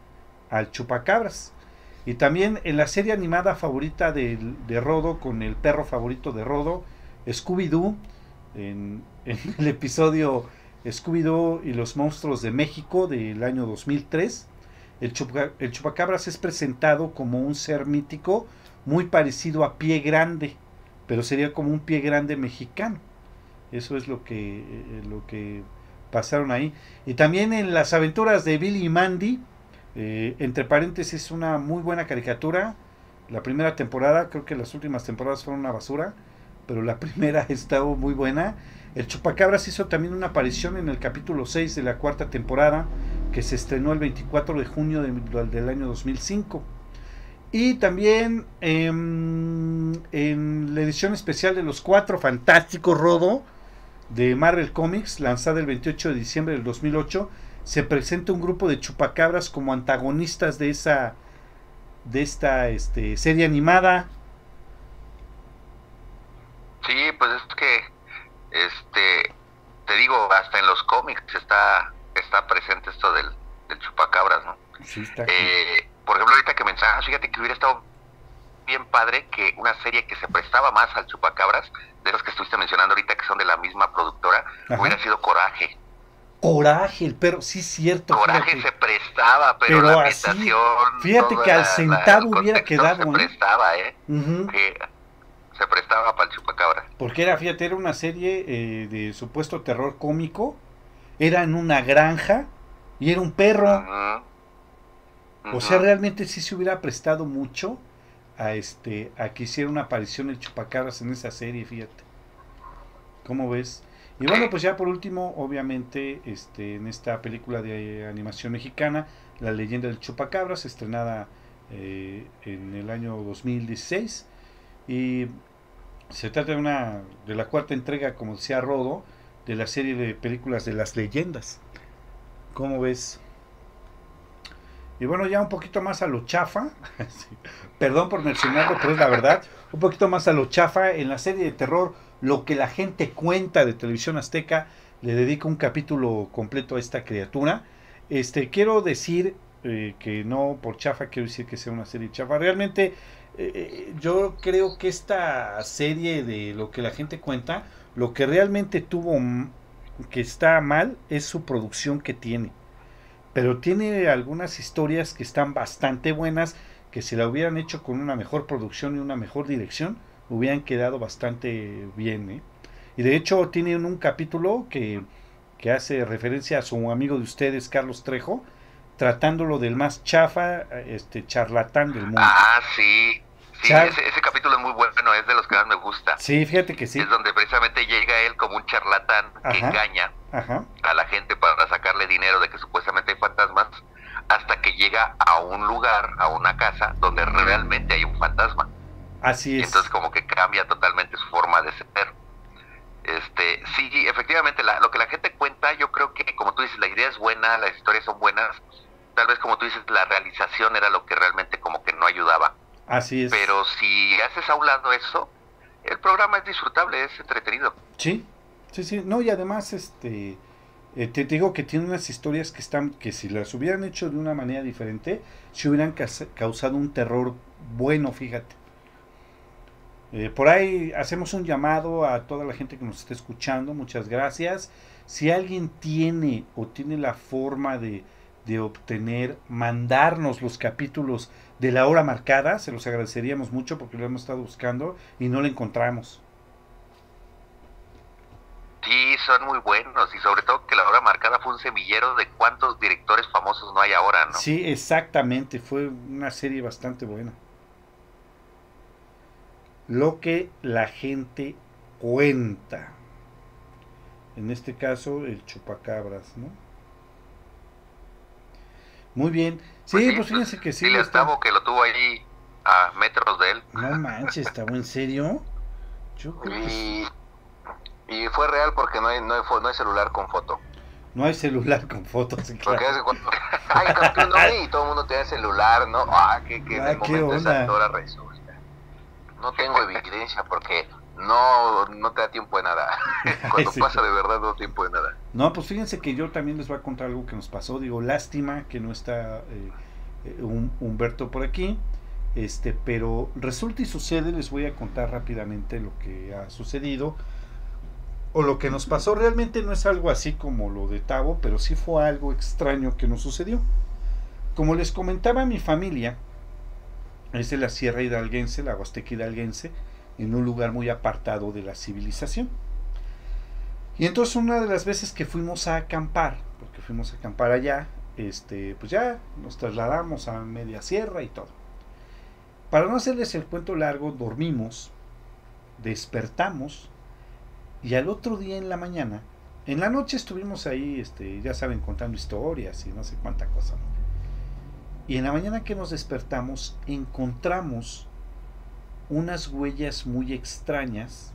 al chupacabras. Y también en la serie animada favorita de, Rodo, con el perro favorito de Rodo, Scooby-Doo, en, en, el episodio Scooby-Doo y los monstruos de México del año 2003, el, chupacabras es presentado como un ser mítico muy parecido a pie grande, pero sería como un pie grande mexicano. Eso es lo que, eh, lo que pasaron ahí. Y también en las aventuras de Billy y Mandy, eh, entre paréntesis, una muy buena caricatura. La primera temporada, creo que las últimas temporadas fueron una basura, pero la primera estaba muy buena. El Chupacabras hizo también una aparición en el capítulo 6 de la cuarta temporada, que se estrenó el 24 de junio del año 2005. Y también em, en la edición especial de los Cuatro Fantásticos Rodo de Marvel Comics, lanzada el 28 de diciembre del 2008, se presenta un grupo de chupacabras como antagonistas de esa de esta este, serie animada. Sí, pues es que este te digo, hasta en los cómics está está presente esto del, chupacabras, ¿no? Sí, está eh, por ejemplo, ahorita que mencionas, fíjate que hubiera estado bien padre que una serie que se prestaba más al chupacabras, de los que estuviste mencionando ahorita que son de la misma productora, hubiera sido Coraje. Coraje, el perro, sí, cierto. Coraje se prestaba, pero, la así, Fíjate que al centavo hubiera quedado. Se ¿eh? prestaba, ¿eh? se prestaba para el chupacabras. Porque era, fíjate, era una serie eh, de supuesto terror cómico era en una granja y era un perro. O sea, realmente sí se hubiera prestado mucho a este a que hiciera una aparición el chupacabras en esa serie, fíjate. ¿Cómo ves? Y bueno, pues ya por último, obviamente, este, en esta película de animación mexicana, La leyenda del chupacabras, estrenada eh, en el año 2016. Y se trata de una de la cuarta entrega, como decía Rodo, de la serie de películas de las leyendas. ¿Cómo ves? Y bueno, ya un poquito más a lo chafa, perdón por mencionarlo, pero es la verdad, un poquito más a lo chafa, en la serie de terror, lo que la gente cuenta de televisión azteca, le dedico un capítulo completo a esta criatura. Este, quiero decir eh, que no por chafa, quiero decir que sea una serie chafa. Realmente eh, eh, yo creo que esta serie de lo que la gente cuenta, lo que realmente tuvo que está mal es su producción que tiene. Pero tiene algunas historias que están bastante buenas, que si la hubieran hecho con una mejor producción y una mejor dirección, hubieran quedado bastante bien. ¿eh? Y de hecho tienen un capítulo que, que hace referencia a su amigo de ustedes, Carlos Trejo, tratándolo del más chafa, este charlatán del mundo. Ah, sí, Sí, ese, capítulo es muy bueno, es de los que más me gusta. Sí, fíjate que sí. Es donde precisamente llega él como un charlatán que engaña a la gente para sacarle dinero de que supuestamente hay fantasmas, hasta que llega a un lugar, a una casa, donde realmente hay un fantasma. Así es. Entonces como que cambia totalmente su forma de ser. Este, sí, efectivamente, lo que la gente cuenta, yo creo que, como tú dices, la idea es buena, las historias son buenas, tal vez como tú dices, la realización era lo que realmente como que no ayudaba. Así es. Pero si haces a un lado eso, el programa es disfrutable, es entretenido. Sí, sí, sí. No, y además, este, eh, te digo que tiene unas historias que están, que si las hubieran hecho de una manera diferente, se hubieran causado un terror bueno, fíjate. Eh, por ahí hacemos un llamado a toda la gente que nos está escuchando, muchas gracias. Si alguien tiene o tiene la forma de, de obtener, mandarnos los capítulos de la hora marcada, se los agradeceríamos mucho porque lo hemos estado buscando y no lo encontramos. Sí, son muy buenos y sobre todo que la hora marcada fue un semillero de cuántos directores famosos no hay ahora, ¿no? Sí, exactamente, fue una serie bastante buena. Lo que la gente cuenta. En este caso, el chupacabras, ¿no? Muy bien. Sí, pues, pues fíjense que sí. Dile está... que lo tuvo ahí a metros de él. No manches, ¿estaba en serio? Yo creo y, y fue real porque no hay, no, hay, no hay celular con foto. No hay celular con fotos. Claro. Porque hace cuando, ay, campeón, no, y todo el mundo tiene celular, ¿no? Ah, que, que ah, en el momento exacto ahora resulta. No tengo evidencia porque no, no te da tiempo de nada. Cuando pasa de verdad no da tiempo de nada. No, pues fíjense que yo también les voy a contar algo que nos pasó. Digo, lástima que no está eh, eh Humberto por aquí. Este, pero resulta y sucede, les voy a contar rápidamente lo que ha sucedido o lo que nos pasó. Realmente no es algo así como lo de Tavo, pero sí fue algo extraño que nos sucedió. Como les comentaba, mi familia es de la Sierra Hidalguense, la Huasteca Hidalguense, en un lugar muy apartado de la civilización. Y entonces una de las veces que fuimos a acampar, porque fuimos a acampar allá, este, pues ya nos trasladamos a media sierra y todo. Para no hacerles el cuento largo, dormimos, despertamos y al otro día en la mañana, en la noche estuvimos ahí, este, ya saben, contando historias y no sé cuánta cosa. Y en la mañana que nos despertamos, encontramos unas huellas muy extrañas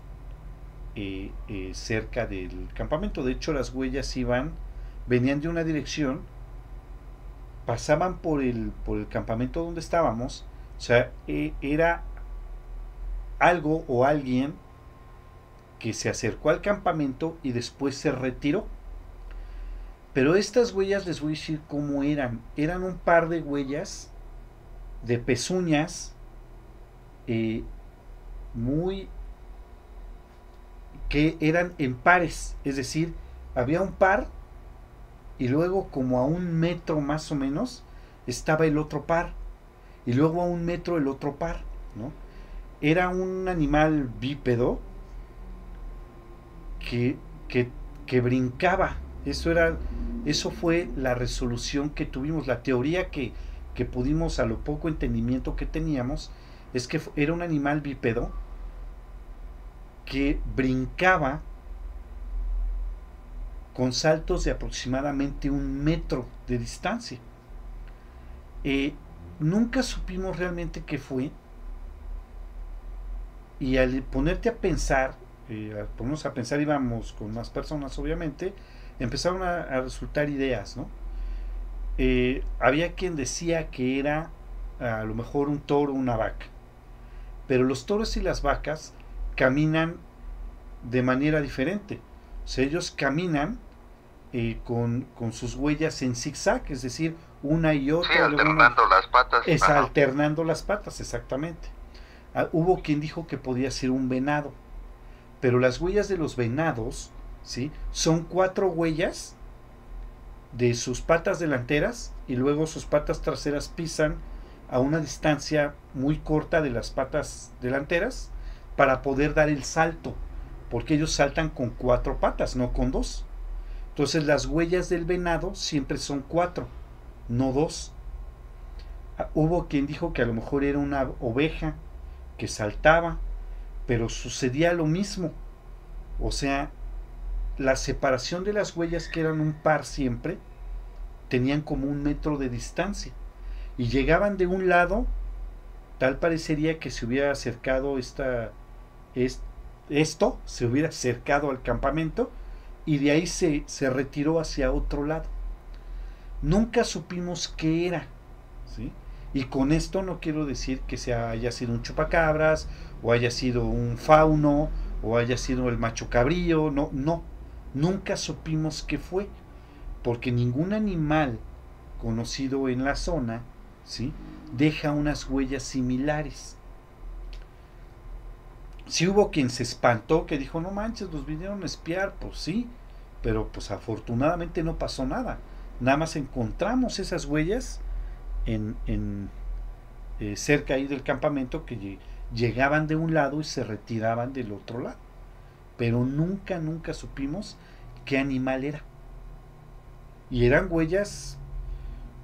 eh, eh, cerca del campamento. De hecho, las huellas iban, venían de una dirección, pasaban por el, por el campamento donde estábamos. O sea, eh, era algo o alguien que se acercó al campamento y después se retiró. Pero estas huellas les voy a decir cómo eran. Eran un par de huellas de pezuñas eh, muy que eran en pares, es decir, había un par y luego como a un metro más o menos estaba el otro par y luego a un metro el otro par, ¿no? Era un animal bípedo que, que, que brincaba, eso era, eso fue la resolución que tuvimos, la teoría que, que pudimos a lo poco entendimiento que teníamos, es que era un animal bípedo que brincaba con saltos de aproximadamente un metro de distancia. Eh, nunca supimos realmente qué fue. Y al ponerte a pensar, eh, al ponernos a pensar, íbamos con más personas, obviamente, empezaron a, resultar ideas, ¿no? Eh, había quien decía que era a lo mejor un toro una vaca. Pero los toros y las vacas caminan de manera diferente. O sea, ellos caminan eh, con, sus huellas en zigzag, es decir, una y otra. alternando las patas. Es alternando las patas, exactamente. Ah, hubo quien dijo que podía ser un venado, pero las huellas de los venados, ¿sí? Son cuatro huellas de sus patas delanteras y luego sus patas traseras pisan a una distancia muy corta de las patas delanteras para poder dar el salto, porque ellos saltan con cuatro patas, no con dos. Entonces las huellas del venado siempre son cuatro, no dos. Ah, hubo quien dijo que a lo mejor era una oveja que saltaba, pero sucedía lo mismo. O sea, la separación de las huellas, que eran un par siempre, tenían como un metro de distancia y llegaban de un lado, tal parecería que se hubiera acercado esta, esto, se hubiera acercado al campamento y de ahí se, se retiró hacia otro lado. nunca supimos qué era. ¿sí? Y con esto no quiero decir que haya sido un chupacabras, o haya sido un fauno, o haya sido el macho cabrío, no, no, nunca supimos qué fue, porque ningún animal conocido en la zona, ¿sí? deja unas huellas similares. Si hubo quien se espantó, que dijo, no manches, los vinieron a espiar, pues sí, pero pues afortunadamente no pasó nada. Nada más encontramos esas huellas en, en eh, cerca ahí del campamento que llegaban de un lado y se retiraban del otro lado. Pero nunca, nunca supimos qué animal era. Y eran huellas,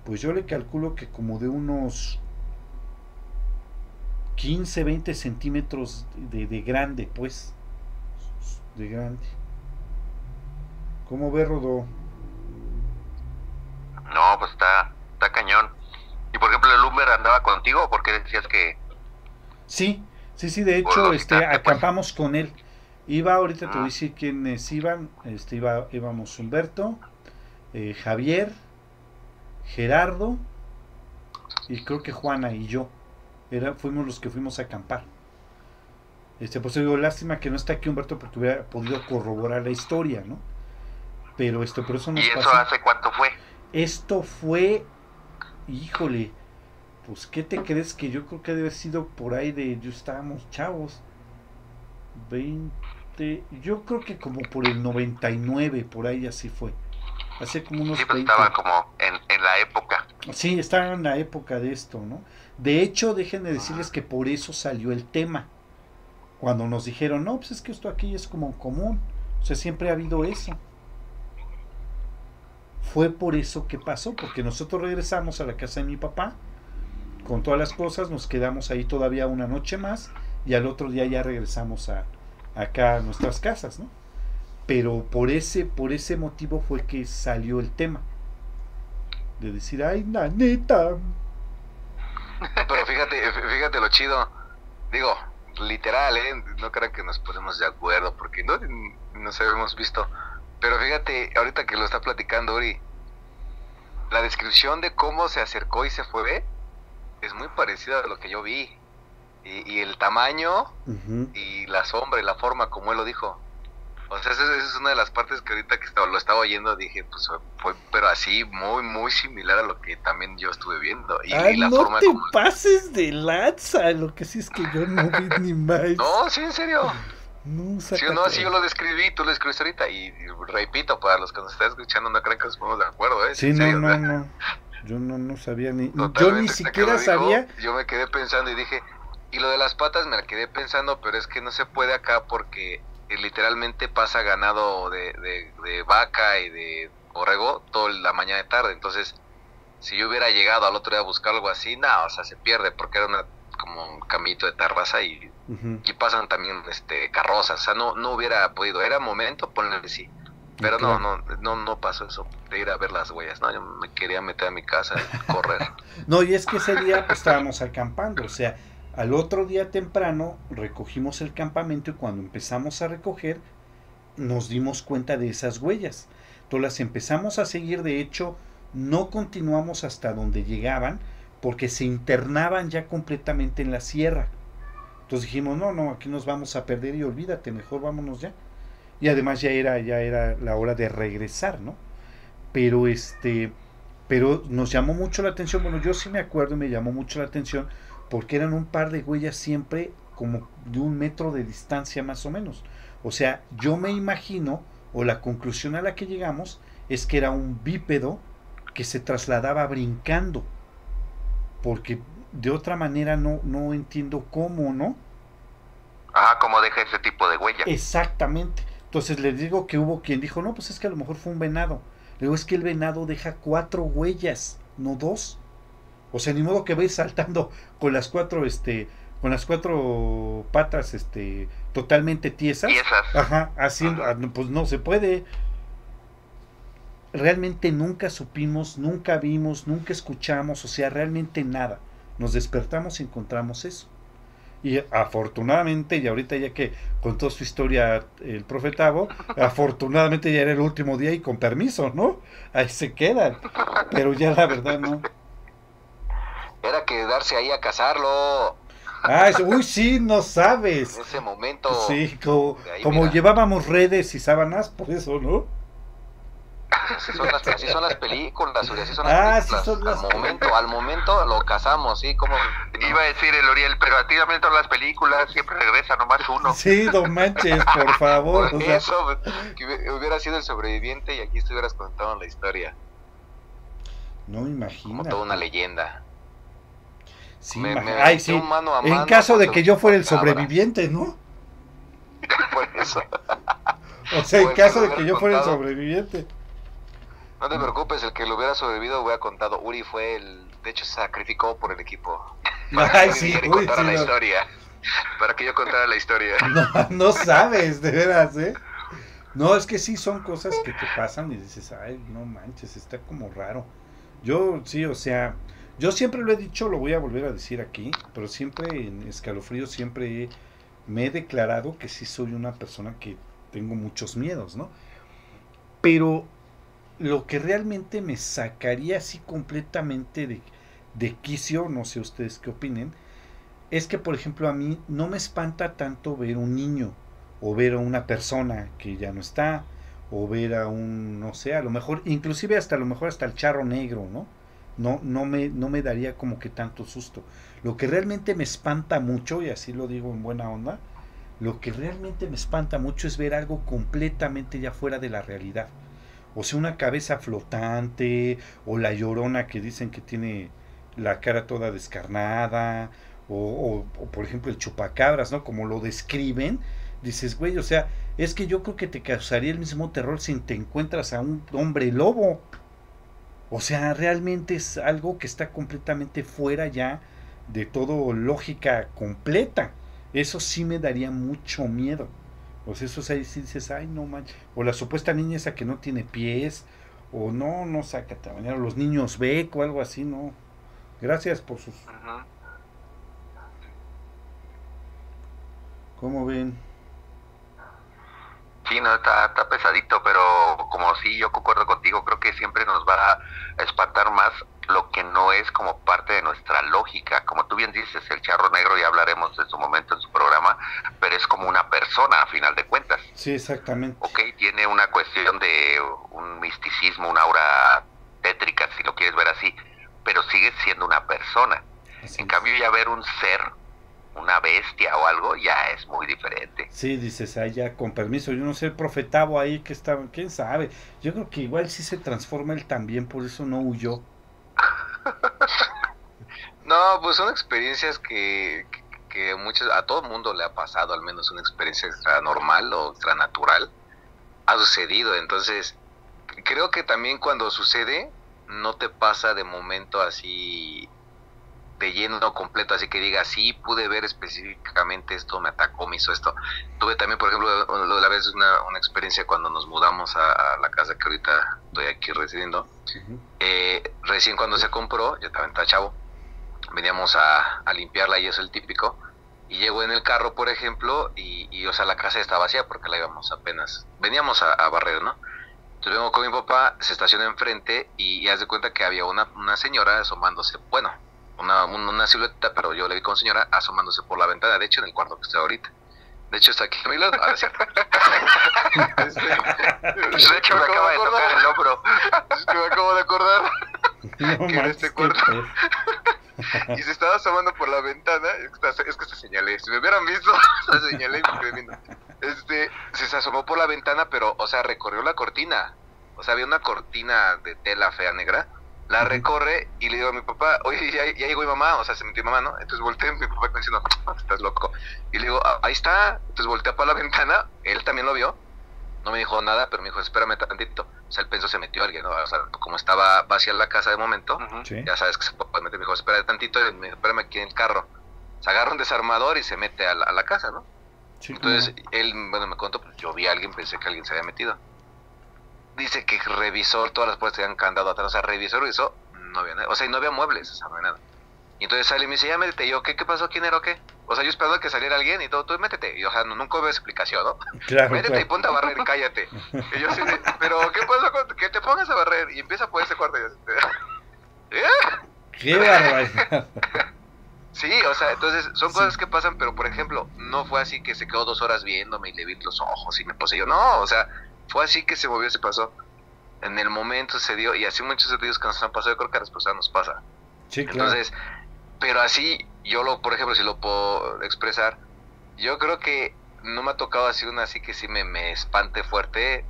pues yo le calculo que como de unos 15, 20 centímetros de, de grande, pues. De grande. ¿Cómo ve, Rodó? No, pues está, está cañón. Y por ejemplo, el Lumber andaba contigo, ¿por qué decías que...? Sí, sí, sí, de hecho, este, pues. acampamos con él. Iba, ahorita te voy a ah. decir quiénes iban. Este, iba, íbamos Humberto, eh, Javier, Gerardo, y creo que Juana y yo. Era, fuimos los que fuimos a acampar. Este, pues digo, lástima que no está aquí Humberto porque hubiera podido corroborar la historia, ¿no? Pero esto, por eso nos ¿Y eso hace cuánto fue? Esto fue, híjole, pues ¿qué te crees que yo creo que debe haber sido por ahí de, yo estábamos chavos, 20, yo creo que como por el 99, por ahí así fue. Hace como unos sí, pues estaba como en, en la época. Sí, estaba en la época de esto, ¿no? De hecho, déjenme decirles que por eso salió el tema. Cuando nos dijeron, no, pues es que esto aquí es como común. O sea, siempre ha habido eso fue por eso que pasó, porque nosotros regresamos a la casa de mi papá con todas las cosas, nos quedamos ahí todavía una noche más y al otro día ya regresamos a acá a nuestras casas, ¿no? Pero por ese, por ese motivo fue que salió el tema. De decir, ay, nanita. Pero fíjate, fíjate lo chido. Digo, literal, ¿eh? No creo que nos ponemos de acuerdo porque no nos habíamos visto pero fíjate, ahorita que lo está platicando Uri, la descripción de cómo se acercó y se fue es muy parecida a lo que yo vi. Y, el tamaño y la sombra y la forma como él lo dijo. O sea, esa, es una de las partes que ahorita que lo estaba oyendo dije, pues fue, pero así, muy, muy similar a lo que también yo estuve viendo. Y, Ay, la no forma te pases de lanza, lo que sí es que yo no vi ni más. No, sí, en serio. No, si no, así yo lo describí, tú lo escribiste ahorita. Y, repito, para los que nos están escuchando, no crean que nos ponemos de acuerdo, ¿eh? Sí, no, no, no. Yo no, no sabía ni. yo ni siquiera sabía. Yo me quedé pensando y dije. Y lo de las patas me la quedé pensando, pero es que no se puede acá porque literalmente pasa ganado de, de, vaca y de borrego toda la mañana de tarde. Entonces, si yo hubiera llegado al otro día a buscar algo así, no, o sea, se pierde porque era una como un camito de terraza y y pasan también este carrozas, o sea, no, no hubiera podido, era momento ponerle sí. Pero no, no, no, no pasó eso, de ir a ver las huellas, no, yo me quería meter a mi casa y correr. no, y es que ese día pues, estábamos acampando, o sea, al otro día temprano recogimos el campamento y cuando empezamos a recoger nos dimos cuenta de esas huellas. Entonces las empezamos a seguir, de hecho, no continuamos hasta donde llegaban porque se internaban ya completamente en la sierra. Entonces dijimos, no, no, aquí nos vamos a perder y olvídate, mejor vámonos ya. Y además ya era, ya era la hora de regresar, ¿no? Pero este, pero nos llamó mucho la atención, bueno, yo sí me acuerdo y me llamó mucho la atención porque eran un par de huellas siempre como de un metro de distancia más o menos. O sea, yo me imagino, o la conclusión a la que llegamos, es que era un bípedo que se trasladaba brincando. Porque de otra manera no, no entiendo cómo, ¿no? Ah, cómo deja ese tipo de huella. Exactamente. Entonces les digo que hubo quien dijo, no, pues es que a lo mejor fue un venado. Luego es que el venado deja cuatro huellas, no dos. O sea, ni modo que vais saltando con las cuatro, este, con las cuatro patas, este, totalmente tiesas. Tiesas. Ajá, haciendo, ah, pues no se puede. Realmente nunca supimos, nunca vimos, nunca escuchamos, o sea, realmente nada. Nos despertamos y encontramos eso. Y afortunadamente, y ahorita ya que contó su historia el profetavo, afortunadamente ya era el último día y con permiso, ¿no? Ahí se quedan. Pero ya la verdad no. Era quedarse ahí a cazarlo. Ah, uy, sí, no sabes. En ese momento. Sí, como, llevábamos redes y sábanas, por eso, ¿no? Así son las, son las películas, así son las ah, películas. al, momento, al momento lo cazamos, ¿sí? Como... Iba a decir el Oriel, pero activamente todas las películas siempre regresa nomás uno. Sí, don Manches, por favor. eso, que hubiera sido el sobreviviente y aquí estuvieras contando la historia. No imagino. Como toda una leyenda. Sí, Ay, sí. en caso de que yo fuera el sobreviviente, ¿no? Por eso. o sea, en pues, caso de que yo fuera el sobreviviente. No te preocupes, el que lo hubiera sobrevivido hubiera contado. Uri fue el. De hecho, se sacrificó por el equipo. Ay, sí, Uy, sí, la historia. Para que yo contara la historia. No, no sabes, de veras, ¿eh? No, es que sí son cosas que te pasan y dices, ay, no manches, está como raro. Yo, sí, o sea, yo siempre lo he dicho, lo voy a volver a decir aquí, pero siempre en escalofrío siempre me he declarado que sí soy una persona que tengo muchos miedos, ¿no? Pero lo que realmente me sacaría así completamente de, quicio, no sé ustedes qué opinen, es que por ejemplo a mí no me espanta tanto ver un niño o ver a una persona que ya no está o ver a un no sé a lo mejor inclusive hasta a lo mejor hasta el charro negro no no, no, me, no me daría como que tanto susto. Lo que realmente me espanta mucho, y así lo digo en buena onda, lo que realmente me espanta mucho es ver algo completamente ya fuera de la realidad. O sea, una cabeza flotante, o la llorona que dicen que tiene la cara toda descarnada, o, o, por ejemplo el chupacabras, ¿no? Como lo describen, dices, güey, o sea, es que yo creo que te causaría el mismo terror si te encuentras a un hombre lobo. O sea, realmente es algo que está completamente fuera ya de todo lógica completa. Eso sí me daría mucho miedo. O sea, eso ahí sí dices, ay, no manches. O la supuesta niña esa que no tiene pies. O no, no, sácate a bañar. los niños beco o algo así, no. Gracias por sus. ¿Cómo ven? Sí, no, está, está pesadito, pero como sí, yo concuerdo contigo, creo que siempre nos va a espantar más lo que no es como parte de nuestra lógica. Como tú bien dices, el charro negro, ya hablaremos en su momento en su programa, pero es como una persona a final de cuentas. Sí, exactamente. Ok, tiene una cuestión de un misticismo, una aura tétrica, si lo quieres ver así, pero sigue siendo una persona. en cambio, ya ver un ser una bestia o algo, ya es muy diferente. Sí, dices, ah, ya con permiso, yo no sé, el profetabo ahí que estaba, quién sabe. Yo creo que igual sí se transforma él también, por eso no huyó. no, pues son experiencias que, que, muchas, a todo mundo le ha pasado, al menos una experiencia extra normal o extra natural, ha sucedido. Entonces, creo que también cuando sucede, no te pasa de momento así de lleno completo, así que diga, sí, pude ver específicamente esto, me atacó, me hizo esto. Tuve también, por ejemplo, la vez una, una experiencia cuando nos mudamos a, la casa que ahorita estoy aquí residiendo. Eh, recién cuando se compró, yo también estaba chavo, veníamos a, limpiarla y eso es el típico. Y llego en el carro, por ejemplo, y, o sea, la casa está vacía porque la íbamos apenas, veníamos a, barrer, ¿no? Entonces vengo con mi papá, se estaciona enfrente y, y haz de cuenta que había una, una señora asomándose, bueno, una, una silueta, pero yo le vi con señora asomándose por la ventana, de hecho en el cuarto que estoy ahorita. De hecho está aquí a mi lado. Ah, este, de hecho me acaba de tocar el hombro. Es que me acabo de acordar que en este cuarto. y se estaba asomando por la ventana. Es que se señalé. Si me hubieran visto, se señalé y me viendo. Este, se asomó por la ventana, pero, o sea, recorrió la cortina. O sea, había una cortina de tela fea negra la recorre y le digo a mi papá, oye, ya, llegó mi mamá, o sea, se metió mi mamá, ¿no? Entonces volteé, mi papá diciendo, estás loco. Y le digo, ah, ahí está. Entonces volteé para la ventana, él también lo vio, no me dijo nada, pero me dijo, espérame tantito. O sea, él pensó se metió alguien, ¿no? O sea, como estaba vacía la casa de momento, ya sabes que se puede meter. Me dijo, espérame tantito, y me dijo, espérame aquí en el carro. Se agarra un desarmador y se mete a la, casa, ¿no? Entonces, él, bueno, me contó, pues yo vi a alguien, pensé que alguien se había metido dice que revisó todas las puertas tenían candado atrás, o sea, revisó, no había nada, o sea, no había muebles, o sea, no había nada. Y entonces sale y me dice, ya métete, yo, ¿qué, qué pasó? ¿Quién era o qué? O sea, yo esperando que saliera alguien y todo, tú métete. Y, o sea, nunca hubo explicación, ¿no? Claro, métete y ponte a barrer y cállate. Y yo así, pero ¿qué pasa con que te pongas a barrer? Y empieza por ese cuarto. Y así, ¿Eh? ¡Qué barbaridad! Sí, o sea, entonces son cosas que pasan, pero por ejemplo, no fue así que se quedó dos horas viéndome y le vi los ojos y me poseyó. No, o sea, fue así que se movió, se pasó. En el momento se dio, y así muchos sentidos que nos han pasado, yo creo que a las personas nos pasa. Sí, claro. Entonces, pero así, yo lo, por ejemplo, si lo puedo expresar, yo creo que no me ha tocado así una así que sí me, me espante fuerte,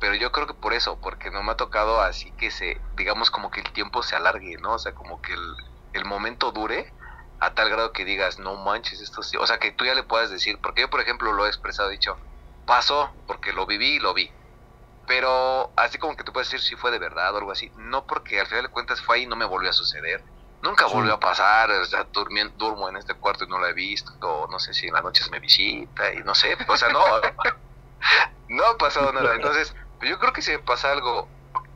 pero yo creo que por eso, porque no me ha tocado así que se, digamos como que el tiempo se alargue, ¿no? O sea, como que el, el momento dure a tal grado que digas, no manches, esto sí. O sea, que tú ya le puedas decir, porque yo, por ejemplo, lo he expresado, he dicho, pasó, porque lo viví y lo vi. Pero así como que tú puedes decir si fue de verdad o algo así, no porque al final de cuentas fue ahí y no me volvió a suceder. Nunca volvió a pasar, o sea, durmo en este cuarto y no lo he visto, o no sé si en las noches me visita y no sé, o sea, no, no ha pasado nada. Entonces, yo creo que si pasa algo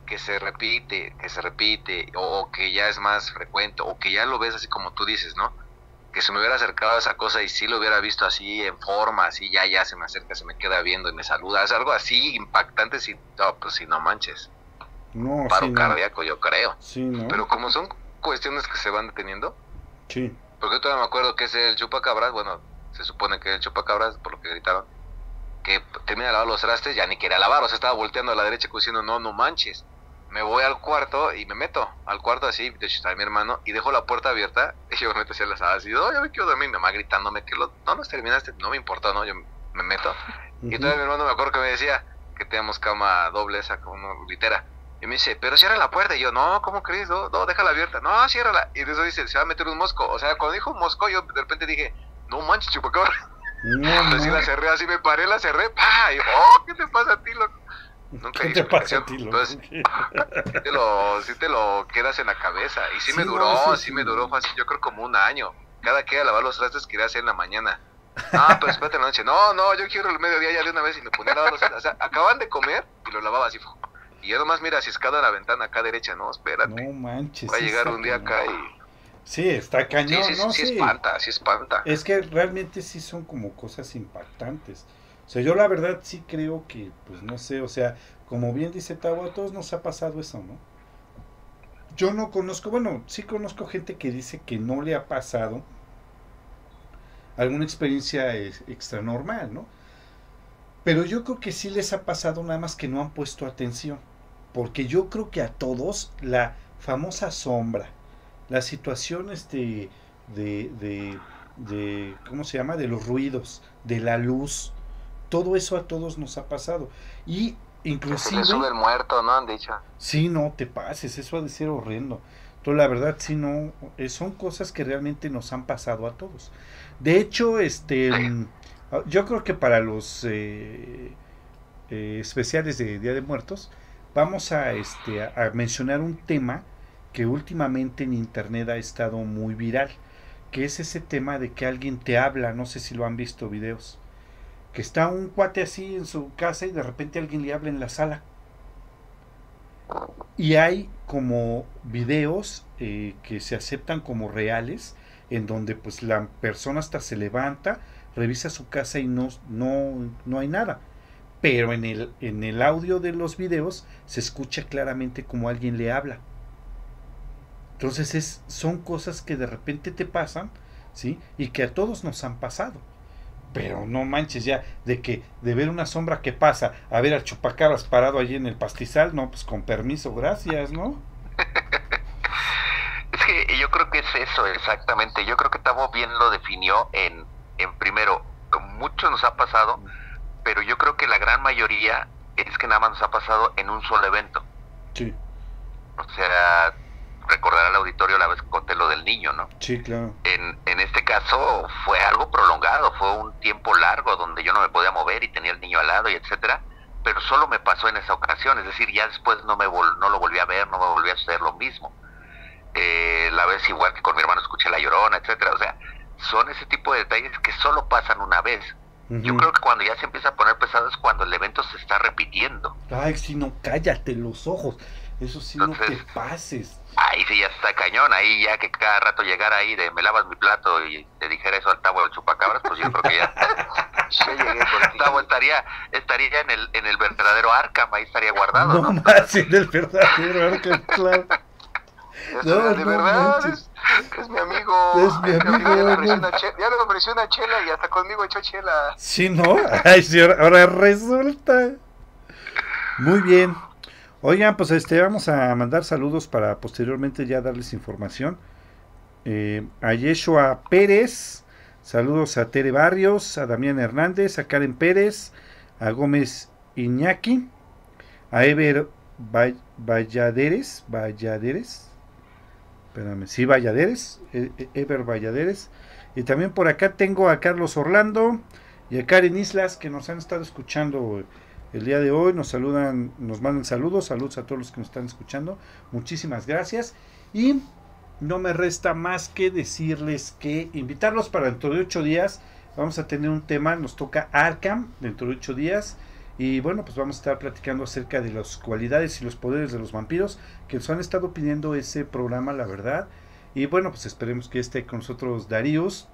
que se repite, que se repite, o, que ya es más frecuente, o que ya lo ves así como tú dices, ¿no? Que se me hubiera acercado a esa cosa y sí lo hubiera visto así en forma, así ya, ya se me acerca, se me queda viendo y me saluda. Es algo así impactante, si, no, pues si no manches. No, Paro cardíaco, yo creo. Sí, ¿no? Pero como son cuestiones que se van deteniendo. Sí. Porque todavía me acuerdo que es el chupacabras, bueno, se supone que es el chupacabras, por lo que gritaron, que termina de lavar los trastes, ya ni quería lavar, o sea, estaba volteando a la derecha diciendo, no, no manches me voy al cuarto y me meto al cuarto así, de hecho está mi hermano, y dejo la puerta abierta, y yo me meto hacia las salas y no, yo me quiero dormir, mi mamá gritándome que lo, no nos terminaste, no me importó, no, yo me meto. Y todavía mi hermano me acuerdo que me decía que teníamos cama doble, esa una litera. Y me dice, pero cierra la puerta. Y yo, no, ¿cómo crees? No, no, déjala abierta. No, ciérrala. Y de eso dice, se va a meter un mosco. O sea, cuando dijo un mosco, yo de repente dije, no manches, chupacabra. No, Entonces la cerré, así me paré, la cerré, ¡pah! Y, oh, ¿qué te pasa a ti, loco? Nunca ¿Qué te pasa a ti, Entonces, te lo, sí te lo quedas en la cabeza. Y sí, me duró, sí, me duró fácil, yo creo como un año. Cada que iba a lavar los trastes quería hacer en la mañana. Ah, pero espérate en la noche. No, no, yo quiero el mediodía ya de una vez y me ponía a lavar los trastes. O sea, acaban de comer y lo lavaba así. Y yo nomás mira ciscado en la ventana acá derecha, no, espérate. No manches. Va a llegar un día acá y... Sí, está cañón, sí, sí, Sí, espanta, sí espanta. Es que realmente sí son como cosas impactantes. O sea, yo la verdad sí creo que, pues no sé, o sea, como bien dice Tavo, a todos nos ha pasado eso, ¿no? Yo no conozco, bueno, sí conozco gente que dice que no le ha pasado alguna experiencia extra normal, ¿no? Pero yo creo que sí les ha pasado nada más que no han puesto atención. Porque yo creo que a todos la famosa sombra, las situaciones de, de, de, de ¿cómo se llama? De los ruidos, de la luz, todo eso a todos nos ha pasado. Y inclusive... Se sube el muerto, ¿no? Han dicho. Sí, no te pases, eso ha de ser horrendo. Pero la verdad, sí, no, eh, son cosas que realmente nos han pasado a todos. De hecho, este, mm, ah, yo creo que para los eh, eh, especiales de Día de Muertos, vamos a, este, a mencionar un tema que últimamente en internet ha estado muy viral, que es ese tema de que alguien te habla, no sé si lo han visto videos que está un cuate así en su casa y de repente alguien le habla en la sala. Y hay como videos eh, que se aceptan como reales, en donde pues la persona hasta se levanta, revisa su casa y no, no, no hay nada. Pero en el, en el audio de los videos se escucha claramente como alguien le habla. Entonces es, son cosas que de repente te pasan, ¿sí? Y que a todos nos han pasado. Pero no manches ya, de que de ver una sombra que pasa a ver al chupacabras parado allí en el pastizal, no, pues con permiso, gracias, ¿no? es que yo creo que es eso, exactamente. Yo creo que Tavo bien lo definió en, en primero, mucho nos ha pasado, pero yo creo que la gran mayoría es que nada más nos ha pasado en un solo evento. Sí. O sea, recordar al auditorio la vez que conté lo del niño, ¿no? Sí, claro. En, en este caso fue algo prolongado, fue un tiempo largo donde yo no me podía mover y tenía el niño al lado y etcétera, pero solo me pasó en esa ocasión, es decir, ya después no me no lo volví a ver, no me volví a suceder lo mismo. Eh, la vez igual que con mi hermano escuché la llorona, etcétera, o sea, son ese tipo de detalles que solo pasan una vez. Yo creo que cuando ya se empieza a poner pesado es cuando el evento se está repitiendo. Ay, si no, cállate los ojos. Eso sí, no te pases. Ahí sí ya está cañón, ahí ya que cada rato llegara ahí de me lavas mi plato y te dijera eso al Tavo del Chupacabras, pues yo creo que ya, llegué por Tavo estaría, estaría en el, en el verdadero Arkham, ahí estaría guardado. No, ¿no? más en el verdadero Arkham, claro. no, de verdad, es, es, mi amigo. Es mi amigo. Ya le ofreció una chela y hasta conmigo echó chela. Sí, ¿no? Ay, sí, ahora resulta. Muy bien. Oigan, pues este, vamos a mandar saludos para posteriormente ya darles información. Eh, a Yeshua Pérez, saludos a Tere Barrios, a Damián Hernández, a Karen Pérez, a Gómez Iñaki, a Ever Valladeres, Valladeres, espérame, sí, Valladeres, e, e, Ever Valladeres, y también por acá tengo a Carlos Orlando y a Karen Islas que nos han estado escuchando el día de hoy. Nos saludan, nos mandan saludos, saludos a todos los que nos están escuchando. Muchísimas gracias. Y no me resta más que decirles que invitarlos para dentro de ocho días. Vamos a tener un tema, nos toca Arkham dentro de ocho días. Y bueno, pues vamos a estar platicando acerca de las cualidades y los poderes de los vampiros que nos han estado pidiendo ese programa, la verdad. Y bueno, pues esperemos que esté con nosotros Darius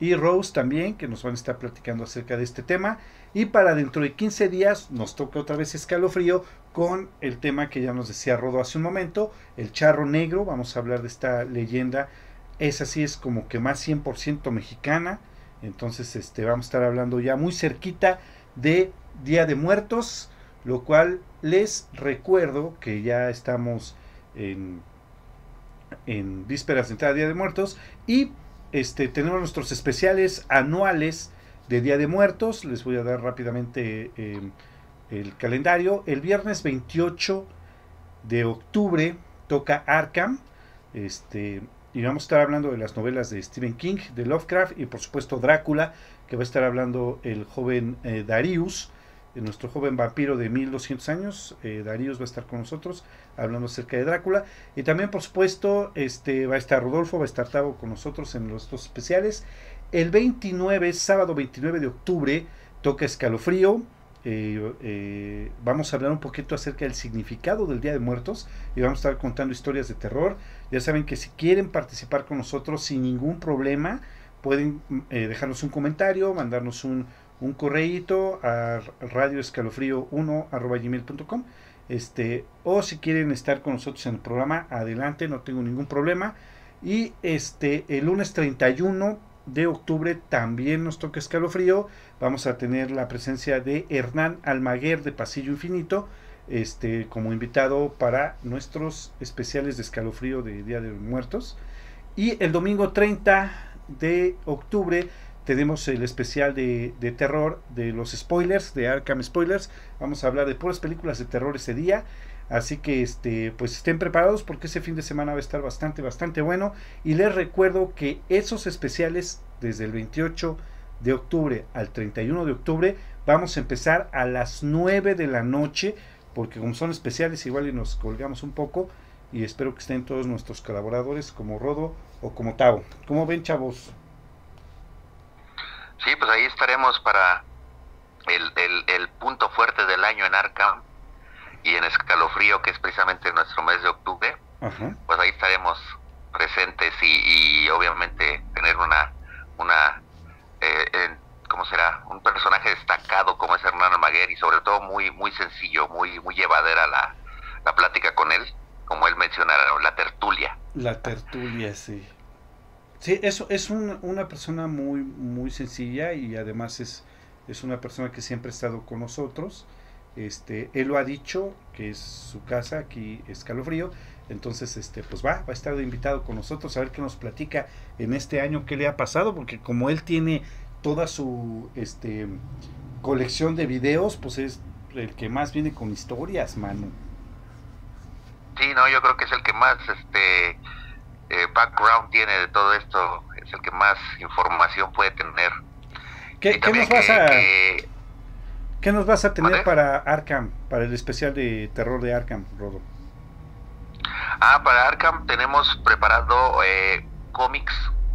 y Rose también, que nos van a estar platicando acerca de este tema. Y para dentro de 15 días nos toca otra vez escalofrío con el tema que ya nos decía Rodo hace un momento, el charro negro. Vamos a hablar de esta leyenda. Esa sí es como que más 100% mexicana. Entonces este, vamos a estar hablando ya muy cerquita de Día de Muertos. Lo cual les recuerdo que ya estamos en, en vísperas de entrada Día de Muertos. Y este, tenemos nuestros especiales anuales de Día de Muertos. Les voy a dar rápidamente em, el calendario. El viernes 28 de octubre toca Arkham. Este, y vamos a estar hablando de las novelas de Stephen King, de Lovecraft y por supuesto Drácula, que va a estar hablando el joven eh, Darius, eh, nuestro joven vampiro de 1200 años. Eh, Darius va a estar con nosotros hablando acerca de Drácula. Y también por supuesto este, va a estar Rodolfo, va a estar Tavo con nosotros en los dos especiales. El 29, sábado 29 de octubre, toca escalofrío. Eh, eh, vamos a hablar un poquito acerca del significado del Día de Muertos y vamos a estar contando historias de terror. Ya saben que si quieren participar con nosotros sin ningún problema, pueden eh, dejarnos un comentario, mandarnos un, un correíto a radioescalofrío1 este o si quieren estar con nosotros en el programa adelante no tengo ningún problema y este el lunes 31 de octubre también nos toca escalofrío. Vamos a tener la presencia de Hernán Almaguer de Pasillo Infinito, este, como invitado para nuestros especiales de escalofrío de Día de los Muertos. Y el domingo 30 de octubre tenemos el especial de, de, terror de los spoilers, de Arkham Spoilers. Vamos a hablar de puras películas de terror ese día. Así que este, pues estén preparados porque ese fin de semana va a estar bastante, bastante bueno. Y les recuerdo que esos especiales desde el 28 de octubre al 31 de octubre vamos a empezar a las 9 de la noche. Porque como son especiales igual y nos colgamos un poco. Y espero que estén todos nuestros colaboradores como Rodo o como Tavo. ¿Cómo ven chavos? Sí, pues ahí estaremos para el, punto fuerte del año en Arkham y en Escalofrío, que es precisamente nuestro mes de octubre, pues ahí estaremos presentes y, obviamente tener una, una eh, ¿cómo será? Un personaje destacado como es Hernán Almaguer y sobre todo muy, muy sencillo, muy, muy llevadera la, la plática con él, como él mencionara, la tertulia. La tertulia, sí. Sí, eso es una persona muy, muy sencilla y además es, es una persona que siempre ha estado con nosotros este, él lo ha dicho, que es su casa aquí, Escalofrío. Entonces, este, pues va, va a estar de invitado con nosotros a ver qué nos platica en este año, qué le ha pasado, porque como él tiene toda su este, colección de videos, pues es el que más viene con historias, mano. Sí, no, yo creo que es el que más este eh, background tiene de todo esto, es el que más información puede tener. ¿Qué, ¿qué nos vas a...? ¿Qué nos vas a tener para Arkham, para el especial de terror de Arkham, Rodo? Ah, para Arkham tenemos preparado eh, cómics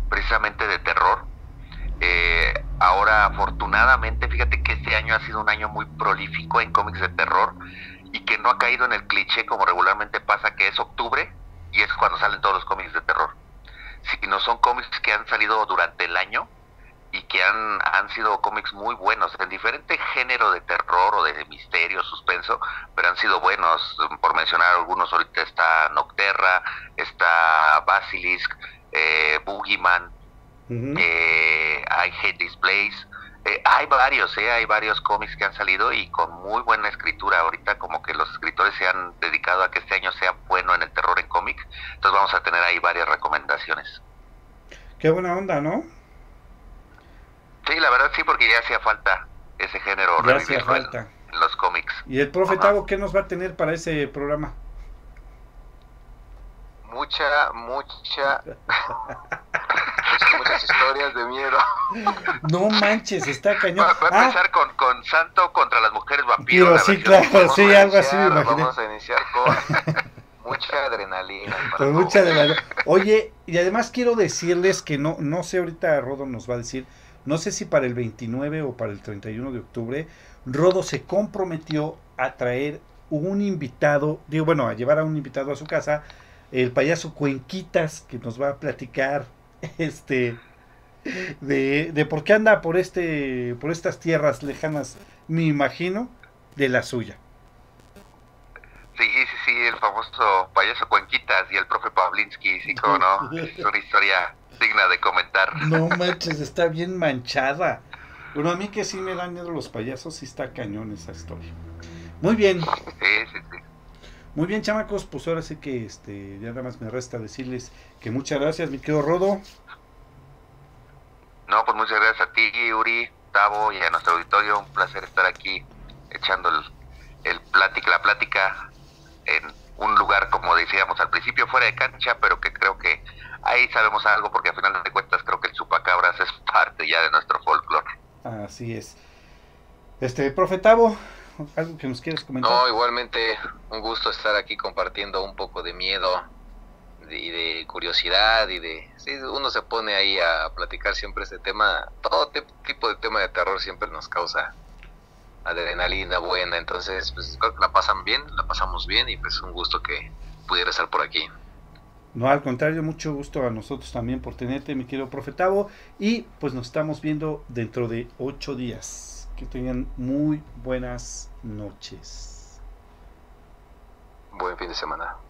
precisamente de terror. Eh, ahora, afortunadamente, fíjate que este año ha sido un año muy prolífico en cómics de terror y que no ha caído en el cliché como regularmente pasa, que es octubre y es cuando salen todos los cómics de terror. Sino son cómics que han salido durante el año que han, han sido cómics muy buenos, en diferente género de terror o de misterio, suspenso, pero han sido buenos. Por mencionar algunos, ahorita está Nocterra, está Basilisk, eh, Boogeyman, eh, I Hate This Place. Eh, hay varios, eh, hay varios cómics que han salido y con muy buena escritura. Ahorita como que los escritores se han dedicado a que este año sea bueno en el terror en cómic. Entonces vamos a tener ahí varias recomendaciones. Qué buena onda, ¿no? Sí, la verdad sí, porque ya hacía falta ese género ya hacía falta. En, los cómics. ¿Y el profe Tavo qué nos va a tener para ese programa? Mucha, mucha... muchas historias de miedo. No manches, está cañón. Va, a empezar ah. con, con Santo contra las mujeres vampiros. sí, claro, sí, algo así me Vamos a iniciar con mucha adrenalina. Con mucha adrenalina. Oye, y además quiero decirles que no, no sé ahorita Rodo nos va a decir, no sé si para el 29 o para el 31 de octubre, Rodo se comprometió a traer un invitado, digo, bueno, a llevar a un invitado a su casa, el payaso Cuenquitas, que nos va a platicar este de, de por qué anda por este por estas tierras lejanas, me imagino, de la suya. Sí, sí, sí, el famoso payaso Cuenquitas y el profe Pavlinsky, sí, como no, es una historia digna de comentar. No manches, está bien manchada. Bueno, a mí que sí me dan miedo los payasos, sí está cañón esa historia. Muy bien. Sí, sí, sí. Muy bien, chamacos, pues ahora sí que este, ya nada más me resta decirles que muchas gracias, mi querido Rodo. No, pues muchas gracias a ti, Uri, Tavo y a nuestro auditorio. Un placer estar aquí echando el, el plática, la plática en un lugar, como decíamos al principio, fuera de cancha, pero que creo que ahí sabemos algo porque al final de cuentas creo que el chupacabras es parte ya de nuestro folclore. Así es. Este, profe Tavo, algo que nos quieres comentar. No, igualmente un gusto estar aquí compartiendo un poco de miedo y de, curiosidad y de sí, uno se pone ahí a platicar siempre ese tema, todo tipo de tema de terror siempre nos causa adrenalina buena, entonces pues creo que la pasan bien, la pasamos bien y pues un gusto que pudiera estar por aquí. No, al contrario, mucho gusto a nosotros también por tenerte, mi querido profetavo. Y pues nos estamos viendo dentro de ocho días. Que tengan muy buenas noches. Buen fin de semana.